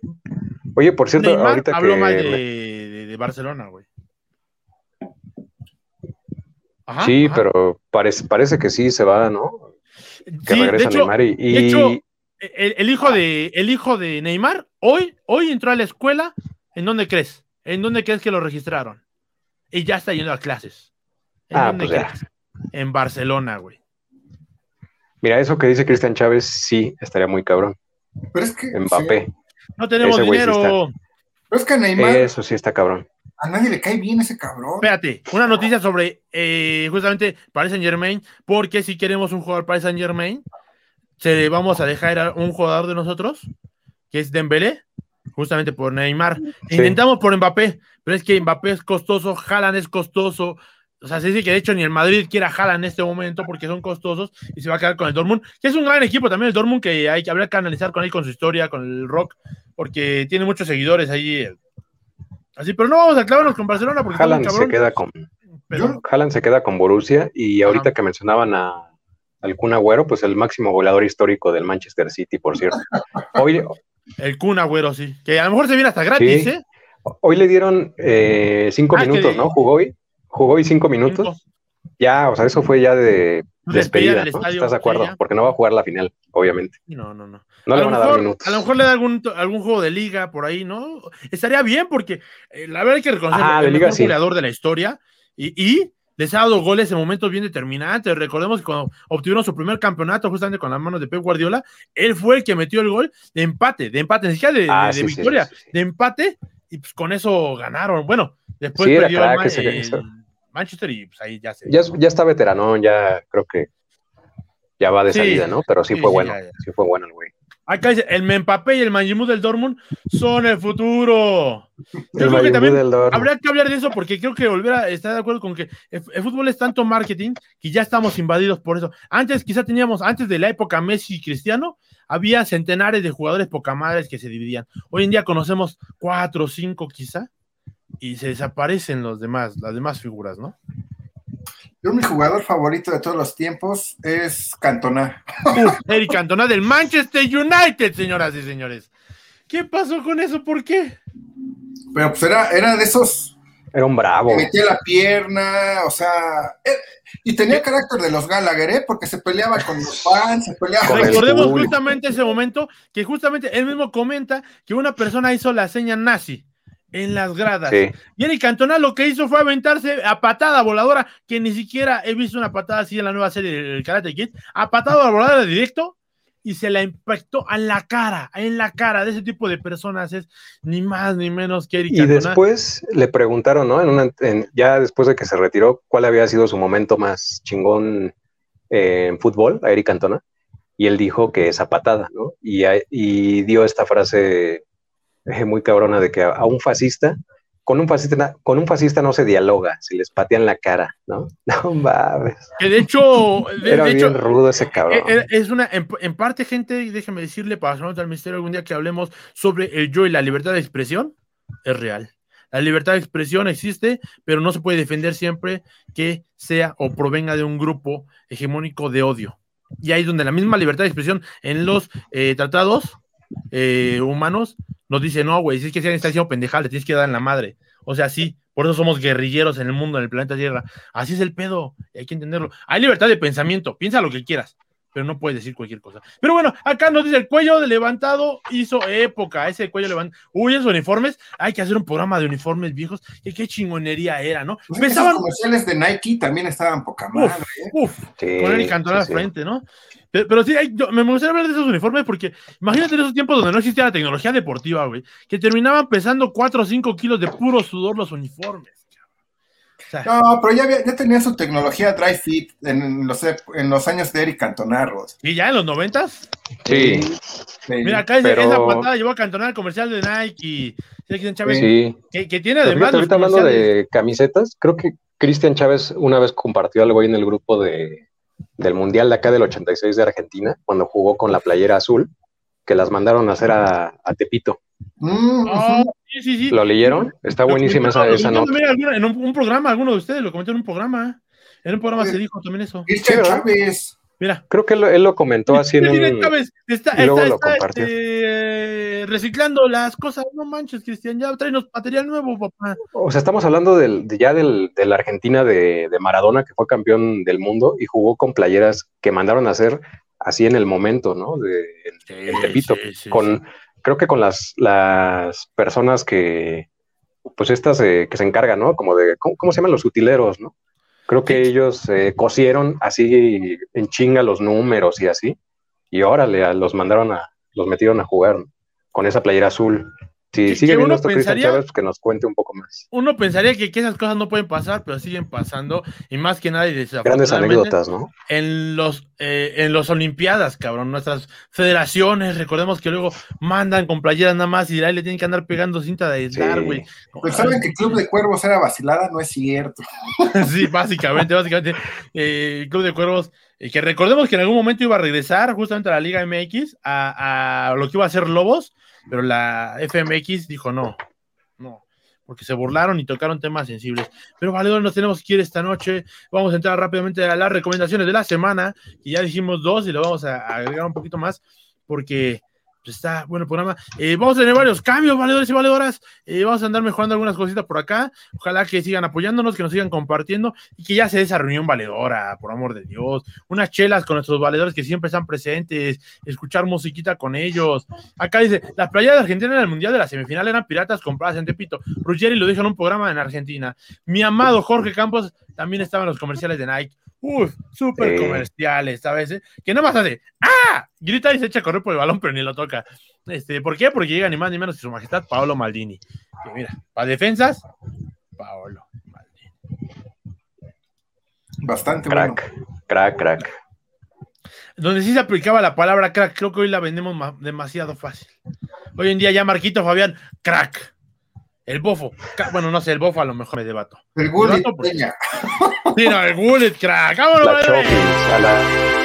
Oye, por cierto, Neymar ahorita habló que. mal de, de, de Barcelona, güey. Ajá, sí, ajá. pero parece, parece que sí se va, ¿no? Que Sí, de regresa hecho- Neymar y, de hecho, el, el hijo de, el hijo de Neymar, hoy, hoy entró a la escuela. ¿En dónde crees? ¿En dónde crees que lo registraron? Y ya está yendo a clases. ¿En Ah, dónde pues ya. crees? En Barcelona, güey. mira, eso que dice Cristian Chávez, sí, estaría muy cabrón. Pero es que. Mbappé, No tenemos Ese sí dinero. Pero es que a Neymar, eso sí está cabrón. A nadie le cae bien ese cabrón. Espérate, una noticia sobre eh, justamente Paris Saint Germain, porque si queremos un jugador Paris Saint Germain, se vamos a dejar a un jugador de nosotros, que es Dembélé, justamente por Neymar. Sí. Intentamos por Mbappé, pero es que Mbappé es costoso, Haaland es costoso. O sea, se dice que de hecho ni el Madrid quiere a Haaland en este momento porque son costosos y se va a quedar con el Dortmund, que es un gran equipo también el Dortmund que hay que habría que analizar con él, con su historia, con el rock, porque tiene muchos seguidores ahí. Así, pero no vamos a clavarnos con Barcelona porque Haaland se queda con pero- Haaland se queda con Borussia y ahorita Ajá. que mencionaban a al Kun Agüero, pues el máximo goleador histórico del Manchester City, por cierto. Hoy, El Kun Agüero, sí. Que a lo mejor se viene hasta gratis, Sí. ¿eh? hoy le dieron eh, cinco Ah, minutos, ¿no? Jugó hoy, jugó hoy cinco minutos. Ya, o sea, eso fue ya de Despedida despedida, ¿Estás de acuerdo? sí. Porque no va a jugar la final, obviamente. No, no, no. No le a dar mejor- minutos. A lo mejor le da algún, algún juego de liga por ahí, ¿no? Estaría bien porque eh, la verdad hay que reconocer Ah, el liga, mejor sí. goleador de la historia y, y les ha dado goles en momentos bien determinantes. Recordemos que cuando obtuvieron su primer campeonato justamente con las manos de Pep Guardiola, él fue el que metió el gol de empate, de empate, ni siquiera de, Ah, de- de sí, sí, victoria, sí, de empate y pues con eso ganaron. Bueno, después perdió el el. Manchester y pues ahí ya se... Ya, ya está veterano, ya creo que ya va de Sí, salida, ¿no? Pero sí, sí, fue sí, bueno, ya, ya. sí fue bueno el güey. Acá dice, el Mbappé y el Manjimu del Dortmund son el futuro. Yo El creo que también habría que hablar de eso porque creo que volver a estar de acuerdo con que el, el fútbol es tanto marketing que ya estamos invadidos por eso. Antes quizá teníamos, antes de la época Messi y Cristiano, había centenares de jugadores poca madres que se dividían. Hoy en día conocemos cuatro o cinco quizá y se desaparecen los demás, las demás figuras, ¿no? Yo, mi jugador favorito de todos los tiempos es Cantona. Eric Cantona del Manchester United, señoras y señores. ¿Qué pasó con eso? ¿Por qué? Pero pues era, era de esos Era un bravo. que metía la pierna, o sea. eh, y tenía carácter de los Gallagher, ¿eh? Porque se peleaba con los fans, se peleaba Con el Recordemos justamente ese momento que justamente él mismo comenta que una persona hizo la seña nazi en las gradas. Sí. Y Eric Cantona lo que hizo fue aventarse a patada voladora, que ni siquiera he visto una patada así en la nueva serie del Karate Kid, a patada voladora directo y se la impactó a la cara, en la cara de ese tipo de personas es ni más ni menos que Eric Y Cantona. después le preguntaron, ¿no? En una, en- ya después de que se retiró, cuál había sido su momento más chingón eh, en fútbol, a Eric Cantona. Y él dijo que esa patada, ¿no? Y, y dio esta frase muy cabrona de que a, a un fascista, con un fascista, con un fascista no se dialoga, se les patean la cara, ¿no? No mames. que de hecho, de, Era de bien hecho, rudo ese cabrón. Eh, eh, Es una, en, en parte, gente, déjeme decirle, para sonar al misterio, algún día que hablemos sobre el yo y la libertad de expresión, es real. La libertad de expresión existe, pero no se puede defender siempre que sea o provenga de un grupo hegemónico de odio. Y ahí es donde la misma libertad de expresión en los eh, tratados eh, humanos nos dice, no, güey, si es que se está diciendo pendejada, le tienes que dar en la madre. O sea, sí, por eso somos guerrilleros en el mundo, en el planeta Tierra. Así es el pedo, hay que entenderlo. Hay libertad de pensamiento, piensa lo que quieras, pero no puedes decir cualquier cosa. Pero bueno, acá nos dice el cuello de levantado hizo época, ese cuello levantado. Uy, esos uniformes, hay que hacer un programa de uniformes viejos, que qué chingonería era, ¿no? Pues Pensaban... Los comerciales de Nike también estaban poca madre. Uf, ¿eh? con el Cantona al frente, ¿no? Pero, sí, me gustaría hablar de esos uniformes porque imagínate en esos tiempos donde no existía la tecnología deportiva, güey, que terminaban pesando 4 o 5 kilos de puro sudor los uniformes. No, pero ya, ya tenía su tecnología dry fit en los, en los años de Eric Cantonarros. ¿Y ya en los noventas? Sí. Mira, acá esa patada llevó a Cantonar el comercial de Nike. sí. Que, que, tiene además. ahorita hablando de camisetas, creo que Cristian Chávez una vez compartió algo ahí en el grupo de, del Mundial de acá del 86 de Argentina, cuando jugó con la playera azul, que las mandaron a hacer a, Tepito. Mm, ah, sí, sí, sí. ¿Lo leyeron? Está buenísima esa, esa nota. En un, programa, alguno de ustedes lo comentó en un programa. En un programa se dijo también eso. Chávez. Mira. Creo que él lo, comentó así en un... Está, y luego lo compartió. Este, reciclando las cosas. No manches, Cristian, ya tráenos material nuevo, papá. O sea, estamos hablando del, de ya del, de la Argentina de, de, Maradona, que fue campeón del mundo y jugó con playeras que mandaron a hacer así en el momento, ¿no? De, en, Tepito. con, creo que con las, las personas que, pues estas eh, que se encargan, ¿no? Como de, ¿cómo, ¿cómo, se llaman los utileros, ¿no? Creo que ellos eh, cosieron así en chinga los números y así. Y órale, los mandaron a, los metieron a jugar con esa playera azul. Si sigue viendo esto Cristian Chávez, que nos cuente un poco más. Uno pensaría que, esas cosas no pueden pasar, pero siguen pasando, y más que nada, grandes anécdotas, ¿no? En los, eh, en los Olimpiadas, cabrón, nuestras federaciones, recordemos que luego mandan con playeras nada más y ahí le tienen que andar pegando cinta de aislar, güey. Pues saben que el Club de Cuervos era vacilada, no es cierto. sí, básicamente, básicamente, eh, Club de Cuervos, eh, que recordemos que en algún momento iba a regresar justamente a la Liga MX, a, a lo que iba a ser Lobos, pero la FMX dijo no, no, porque se burlaron y tocaron temas sensibles. Pero Valedor, nos tenemos que ir esta noche. Vamos a entrar rápidamente a las recomendaciones de la semana, y ya dijimos dos y lo vamos a agregar un poquito más, porque pues está bueno el programa. Eh, vamos a tener varios cambios, valedores y valedoras. Eh, vamos a andar mejorando algunas cositas por acá. Ojalá que sigan apoyándonos, que nos sigan compartiendo y que ya sea esa reunión valedora, por amor de Dios. Unas chelas con nuestros valedores que siempre están presentes, escuchar musiquita con ellos. Acá dice: Las playas de Argentina en el Mundial de la semifinal eran piratas compradas en Tepito. Ruggeri lo dijo en un programa en Argentina. Mi amado Jorge Campos también estaba en los comerciales de Nike. Uf, súper comerciales, ¿sabes? Que nada más hace, ¡ah! Grita y se echa a correr por el balón, pero ni lo toca. Este, ¿Por qué? Porque llega ni más ni menos que su majestad Paolo Maldini. Que mira, para defensas, Paolo Maldini. Bastante crack, bueno. Crack, crack. Donde sí se aplicaba la palabra crack, creo que hoy la vendemos demasiado fácil. Hoy en día ya Marquito Fabián, crack. El bofo. Bueno, no sé, el bofo a lo mejor me debato. El bullet, Sí, no, el bullet, crack. ¡Vámonos, la